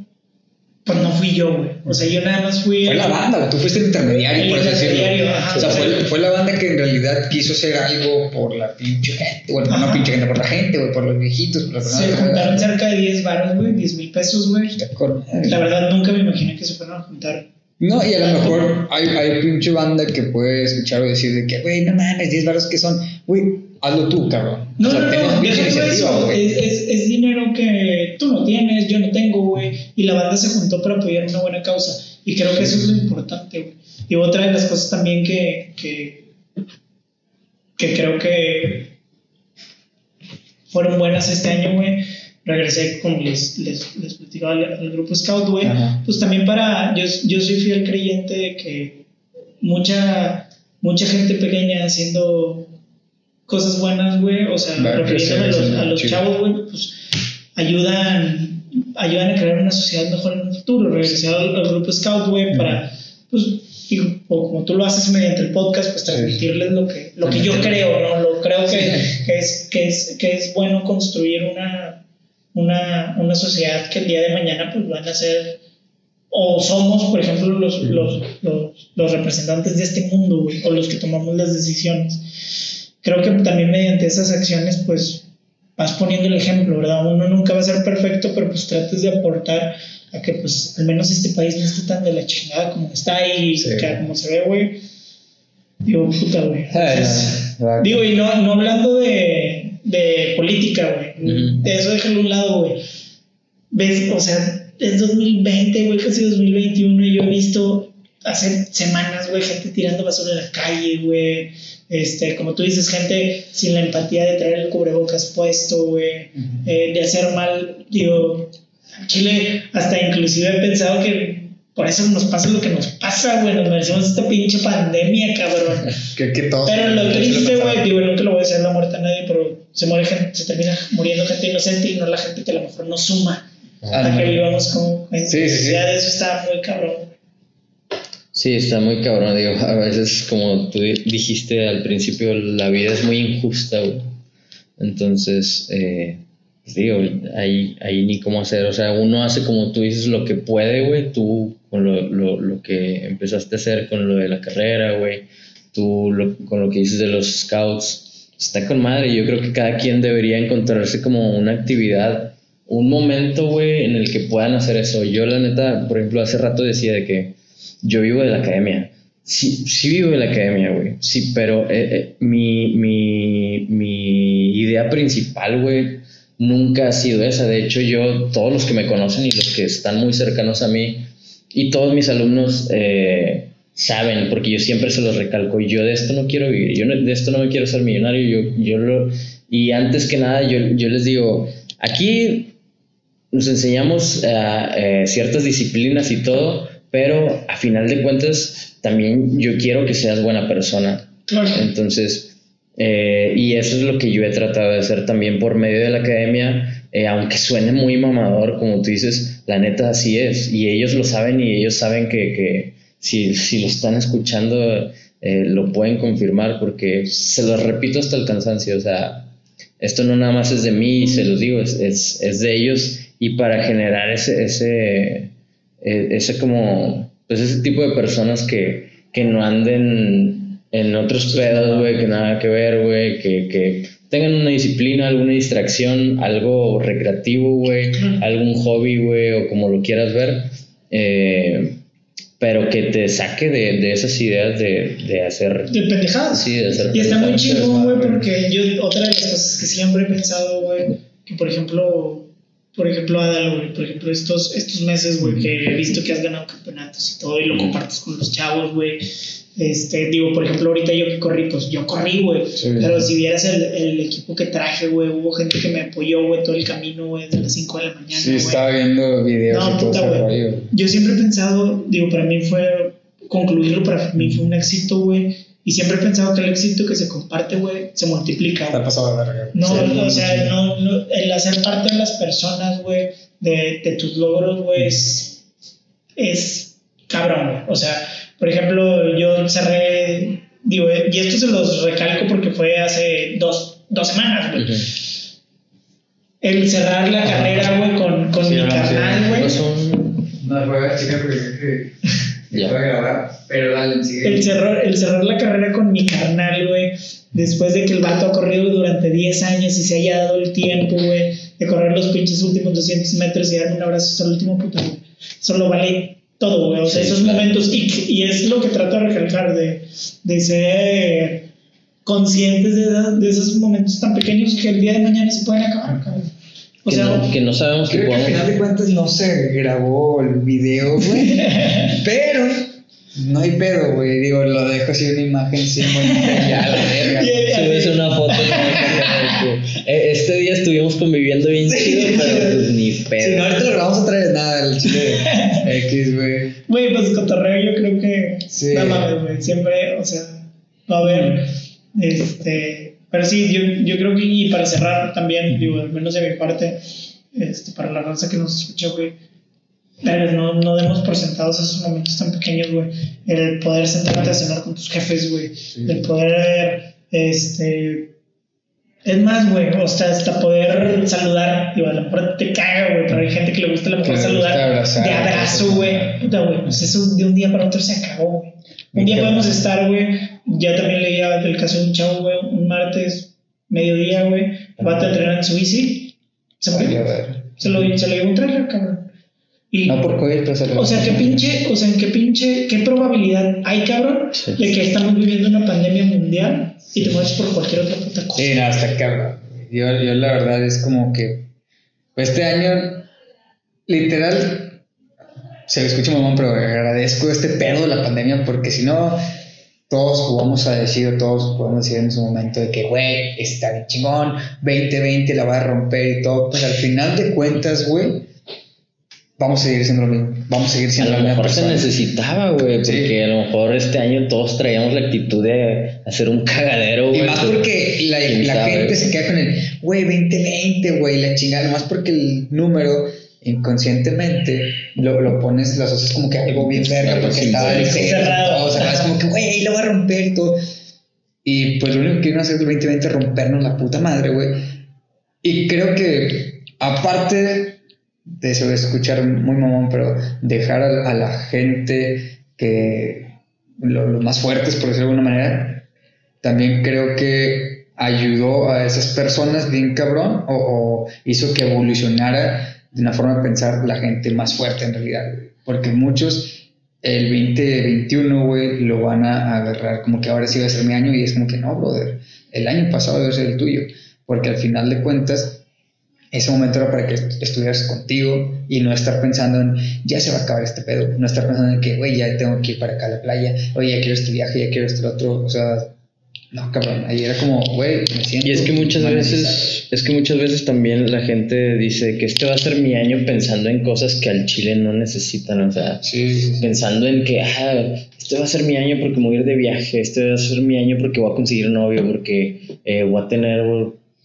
pues no fui yo, güey. O sea, yo nada más fui. Fue la banda, güey, tú fuiste el intermediario, El por así decirlo. intermediario, ajá. o sea, fue, fue la banda que en realidad quiso hacer algo por la pinche gente, bueno, no pinche gente, por la gente, güey, por los viejitos, por las Se personas. juntaron cerca de 10 baros, güey, 10 mil pesos, güey. La verdad, nunca me imaginé que se fueran a juntar. No, y a lo mejor hay, hay pinche banda que puede escuchar o decir de que, güey, no mames, 10 baros que son, güey, hazlo tú, cabrón. No, o sea, no, no. Es, es, es dinero que tú no tienes, yo no tengo, güey. Y la banda se juntó para apoyar una buena causa. Y creo que eso es lo importante, güey. Y otra de las cosas también que, que, que creo que fueron buenas este año, güey. Regresé, como les, les, les platicaba al, al grupo Scout, güey. Pues también para. Yo, yo soy fiel creyente de que mucha, mucha gente pequeña haciendo cosas buenas, güey. O sea, refiriéndome a los, a los chavos, güey, pues ayudan, ayudan a crear una sociedad mejor en un futuro. Regresé al, al grupo Scout, güey, para, pues, digo, o como tú lo haces mediante el podcast, pues transmitirles lo que, lo que yo creo, ¿no? Lo creo que, que, es, que, es, que es bueno construir una, una, una sociedad que el día de mañana, pues, van a ser o somos, por ejemplo, los, los, los, los representantes de este mundo, güey, o los que tomamos las decisiones. Creo que también mediante esas acciones, pues, vas poniendo el ejemplo, ¿verdad? Uno nunca va a ser perfecto, pero pues trates de aportar a que, pues, al menos este país no esté tan de la chingada como está y Sí. que como se ve, güey. Digo, puta, güey. Entonces, no. Digo, y no, no hablando de, de política, güey. De eso déjalo a un lado, güey. Ves, o sea, es 2020, güey, casi 2021, y yo he visto hace semanas, güey, gente tirando basura en la calle, güey. Este, como tú dices, gente sin la empatía de traer el cubrebocas puesto, güey. eh, de hacer mal, digo, Chile, hasta inclusive he pensado que por eso nos pasa lo que nos pasa, güey. Nos merecemos esta pinche pandemia, cabrón. [LAUGHS] Que, que todos. Pero lo triste, güey, digo, nunca lo voy a decir la muerte a nadie, pero se muere gente, se termina muriendo gente inocente y no la gente que a lo mejor no suma Ah, a que vivamos como en Sí, sí, sí. sociedad. Eso está muy cabrón. Sí, está muy cabrón, digo, a veces como tú di- dijiste al principio, la vida es muy injusta, güey. Entonces, eh, pues digo, ahí, ahí ni cómo hacer, o sea, uno hace como tú dices lo que puede, güey, tú con lo, lo, lo que empezaste a hacer con lo de la carrera, güey, tú lo- con lo que dices de los scouts, está con madre, yo creo que cada quien debería encontrarse como una actividad un momento, güey, en el que puedan hacer eso. Yo, la neta, por ejemplo, hace rato decía de que yo vivo de la academia. Sí, sí vivo de la academia, güey. Sí, pero eh, eh, mi, mi, mi idea principal, güey, nunca ha sido esa. De hecho, yo, todos los que me conocen y los que están muy cercanos a mí, y todos mis alumnos eh, saben, porque yo siempre se los recalco, yo de esto no quiero vivir, yo de esto no me quiero ser millonario, yo, yo lo, y antes que nada yo, yo les digo, aquí nos enseñamos eh, ciertas disciplinas y todo, pero a final de cuentas también yo quiero que seas buena persona. Entonces, eh, y eso es lo que yo he tratado de hacer también por medio de la academia, eh, aunque suene muy mamador, como tú dices, la neta así es, y ellos lo saben y ellos saben que, que si, si, lo están escuchando, eh, lo pueden confirmar, porque se lo repito hasta el cansancio, o sea, esto no nada más es de mí, se los digo, es, es, es de ellos, y para generar ese, ese, ese como, pues ese tipo de personas que, que no anden en otros pedos, güey, que nada que ver, güey, que, que tengan una disciplina, alguna distracción, algo recreativo, güey, algún hobby, güey, o como lo quieras ver, eh, pero que te saque de, de esas ideas de, de, hacer... De pendejadas. Sí, de hacer Y está muy chingón, güey, porque yo, otra de las cosas que siempre he pensado, güey, que por ejemplo, por ejemplo, Adal, güey, por ejemplo, estos, estos meses, güey, que he visto que has ganado campeonatos y todo, y lo compartes con los chavos, güey, este, digo, por ejemplo, ahorita yo que corrí, pues yo corrí, güey. Pero si vieras el, el, equipo que traje, güey, hubo gente que me apoyó, güey, todo el camino, güey, desde las 5 de la mañana. Sí, estaba viendo videos no, y todo güey. Yo siempre he pensado, digo, para mí fue, concluirlo para mí fue un éxito, güey. Y siempre he pensado que el éxito que se comparte, güey, se multiplica. Está pasado de verga. No, o sea, no, no, el hacer parte de las personas, güey, de, de tus logros, güey, es, es cabrón, güey. O sea, por ejemplo, yo cerré, digo, y esto se los recalco porque fue hace dos, dos semanas, güey. El cerrar la carrera, güey, con, con mi canal, güey. No, fue chica porque ya grabar, pero dale, sigue. El cerrar, el cerrar la carrera con mi carnal, güey, después de que el vato ha corrido durante 10 años y se haya dado el tiempo, güey, de correr los pinches últimos 200 metros y darme un abrazo hasta el último puto, Solo vale todo, güey. O sea, esos momentos, y, y, es lo que trato de recalcar, de, de ser conscientes de, de, esos momentos tan pequeños que el día de mañana se pueden acabar, cabrón. O que, sea, no, que no sabemos creo que al final de cuentas no se grabó el video, güey. [LAUGHS] pero no hay pedo, güey. Digo, lo dejo así una imagen sin [LAUGHS] ya la verga. Subes una foto. Eh, este día estuvimos conviviendo bien chido, pero pues ni pedo. Si no, ahorita lo grabamos otra vez nada, el chile [LAUGHS] X, güey. Güey, pues cotorreo yo creo que. Sí. No mames, güey. Siempre, o sea, va a haber. Este. Pero sí, yo, yo creo que, y para cerrar también, digo, al menos de mi parte, este, para la raza que nos escucha, güey pero no, no demos por sentados esos momentos tan pequeños, güey. El poder sentarte a cenar con tus jefes, güey. El poder, este... Es más, güey, o sea, hasta poder saludar, digo, a lo mejor te caga, güey, pero hay gente que le gusta a lo mejor saludar de abrazo, güey. Puta, güey, pues eso de un día para otro se acabó, güey. Un día podemos estar, güey, ya también leía el caso de un chavo, güey, un martes, mediodía, güey, va a entrenar en su bici, se murió. Se lo, se lo llevó un trailer, cabrón. Y, no por COVID, pero O sea, qué pinche, o sea, en qué pinche, qué probabilidad hay, cabrón, de que estamos viviendo una pandemia mundial y te mueres por cualquier otra puta cosa. Sí, no, está cabrón. Yo, yo la verdad es como que pues, este año, literal, se lo escucha mamón, pero agradezco este pedo de la pandemia porque si no, todos jugamos a decir, todos podemos decir en su momento de que, güey, está bien chingón, 2020 la va a romper y todo, pero al final de cuentas, güey vamos a seguir siendo lo mismo. Vamos a seguir siendo a lo mejor se necesitaba, güey, porque a lo mejor este año todos traíamos la actitud de hacer un cagadero, güey. Y más porque la, la gente se queda con el, güey, 2020, güey, la chingada, más porque el número inconscientemente lo, lo pones, lo asocias como que algo bien verga, porque estaba cerrado. O sea, es como que, güey, lo va a romper y todo. Y pues lo único que iban a hacer el 2020 es rompernos la puta madre, güey. Y creo que, aparte de eso de escuchar muy mamón, pero dejar a, la gente que los más fuertes, por decirlo de alguna manera, también creo que ayudó a esas personas bien cabrón o, hizo que evolucionara de una forma de pensar la gente más fuerte en realidad, Porque muchos el 2021, güey, lo van a agarrar como que ahora sí va a ser mi año y es como que no, brother, el año pasado debe ser el tuyo, porque al final de cuentas ese momento era para que estuvieras contigo y no estar pensando en ya se va a acabar este pedo, no estar pensando en que, güey, ya tengo que ir para acá a la playa, oye, ya quiero este viaje, ya quiero este otro, o sea, no, cabrón, ahí era como, güey, me siento. Y es que muchas veces, es que muchas veces también la gente dice que este va a ser mi año pensando en cosas que al chile no necesitan, o sea, pensando en que, ah, este va a ser mi año porque voy a ir de viaje, este va a ser mi año porque voy a conseguir un novio, porque eh, voy a tener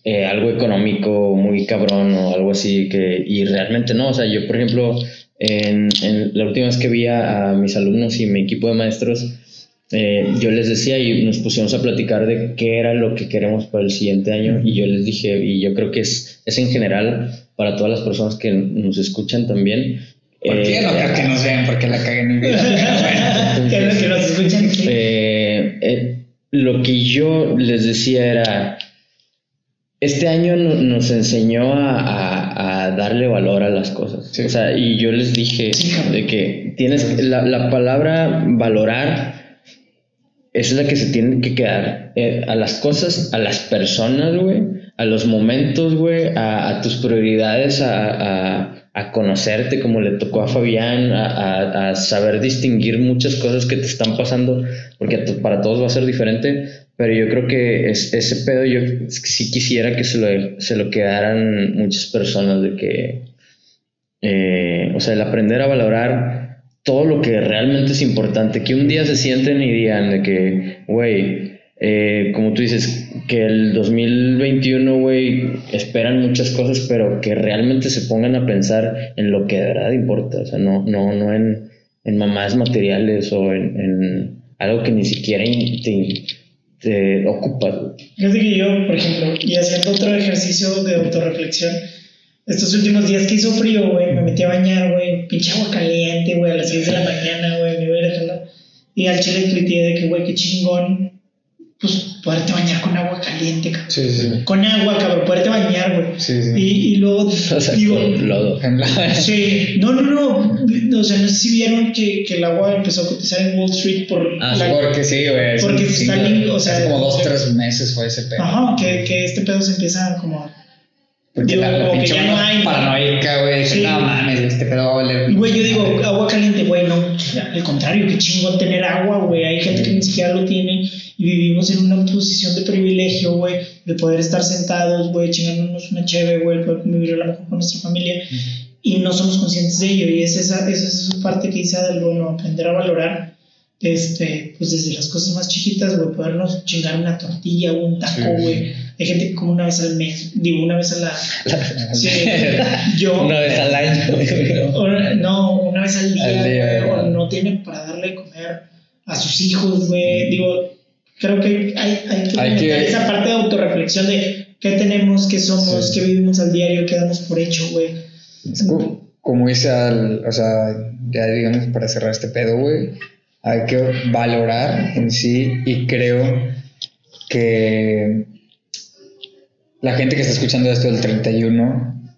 eh, algo económico muy cabrón o algo así, que, y realmente no, o sea, yo, por ejemplo, en, en la última vez que vi a mis alumnos y mi equipo de maestros, eh, yo les decía y nos pusimos a platicar de qué era lo que queremos para el siguiente año y yo les dije, y yo creo que es, es en general para todas las personas que nos escuchan también. ¿Por qué no creo que nos vean porque la caguen en [LAUGHS] que nos escuchan. Eh, eh, lo que yo les decía era, este año nos enseñó a, a, darle valor a las cosas. O sea, y yo les dije de que tienes la, la palabra valorar es la que se tiene que quedar eh, a las cosas, a las personas, güey, a los momentos, güey, a, tus prioridades, a, conocerte como le tocó a Fabián, a, saber distinguir muchas cosas que te están pasando, porque para todos va a ser diferente, pero yo creo que es, ese pedo yo sí quisiera que se lo, se lo quedaran muchas personas, de que, eh, o sea, el aprender a valorar todo lo que realmente es importante, que un día se sienten y digan de que, güey, eh, como tú dices, que el 2021, güey, esperan muchas cosas, pero que realmente se pongan a pensar en lo que de verdad importa, o sea, no, no, no en, en mamás materiales o en, algo que ni siquiera te, te ocupa. Fíjate que yo, por ejemplo, y haciendo otro ejercicio de autorreflexión, estos últimos días que hizo frío, güey, me metí a bañar, güey, pinche agua caliente, güey, a las 6 de la mañana, güey, me verga. Y al chile tuiteé de que, güey, qué chingón, pues, poderte bañar con agua caliente, cabrón. Sí, sí. Con agua, cabrón, poderte bañar, güey. Sí, sí. Y, y luego, [LAUGHS] o sea, digo... lodo. sí, no, no, no, o sea, no sé si vieron que, que el agua empezó a cotizar en Wall Street por... Ah, la, porque sí, güey. Porque Stalin, o sea... Hace como dos, tres meses fue ese pedo. Ajá, que, que este pedo se empieza como porque la, la pinche ya no hay. Paranoica, güey. Sí. No mames, este pedo va a valer. Güey, yo digo, agua caliente, güey, no. Al contrario, qué chingón tener agua, güey. Hay gente que ni siquiera lo tiene y vivimos en una posición de privilegio, güey, de poder estar sentados, güey, chingándonos una cheve, güey, poder convivir a lo mejor con nuestra familia. Y no somos conscientes de ello. Y es esa, esa, esa parte que dice del bueno, aprender a valorar este, pues desde las cosas más chiquitas, güey, podernos chingar una tortilla o un taco, güey. Hay gente que como una vez al mes, digo, una vez a la... [LAUGHS] sí, [LAUGHS] yo... Una vez al año. no, una vez al día, o no tiene para darle de comer a sus hijos, güey. Digo, creo que hay, hay que, esa parte de autorreflexión de qué tenemos, qué somos, qué vivimos al diario, qué damos por hecho, güey. Como, como dice al, o sea, ya digamos para cerrar este pedo, güey hay que valorar en sí y creo que la gente que está escuchando esto del 31,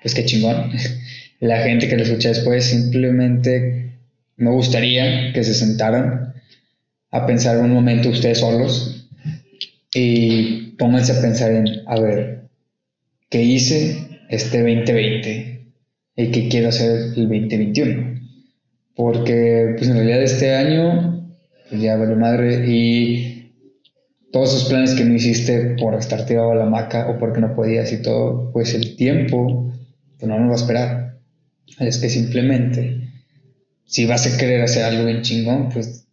pues qué chingón. [LAUGHS] La gente que lo escucha después simplemente me gustaría que se sentaran a pensar un momento ustedes solos y pónganse a pensar en, a ver, ¿qué hice este 2020 y qué quiero hacer el 2021? Porque pues en realidad este año pues ya vale madre y todos esos planes que no hiciste por estar tirado a la hamaca o porque no podías y todo, pues el tiempo pues no nos va a esperar. Es que simplemente, si vas a querer hacer algo bien chingón, pues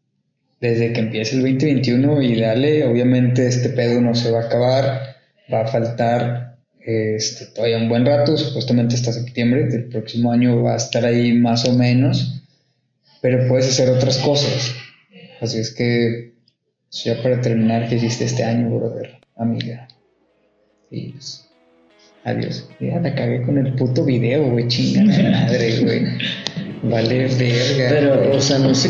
desde que empiece el 2021 y dale, obviamente este pedo no se va a acabar, va a faltar este, todavía un buen rato, supuestamente hasta septiembre del próximo año va a estar ahí más o menos pero puedes hacer otras cosas. Así es que, ya para terminar, ¿qué hiciste este año, brother, amiga? Y pues, adiós. Ya la cagué con el puto video, güey, chingada madre, güey. [LAUGHS] Vale, verga. Pero, o sea, no sé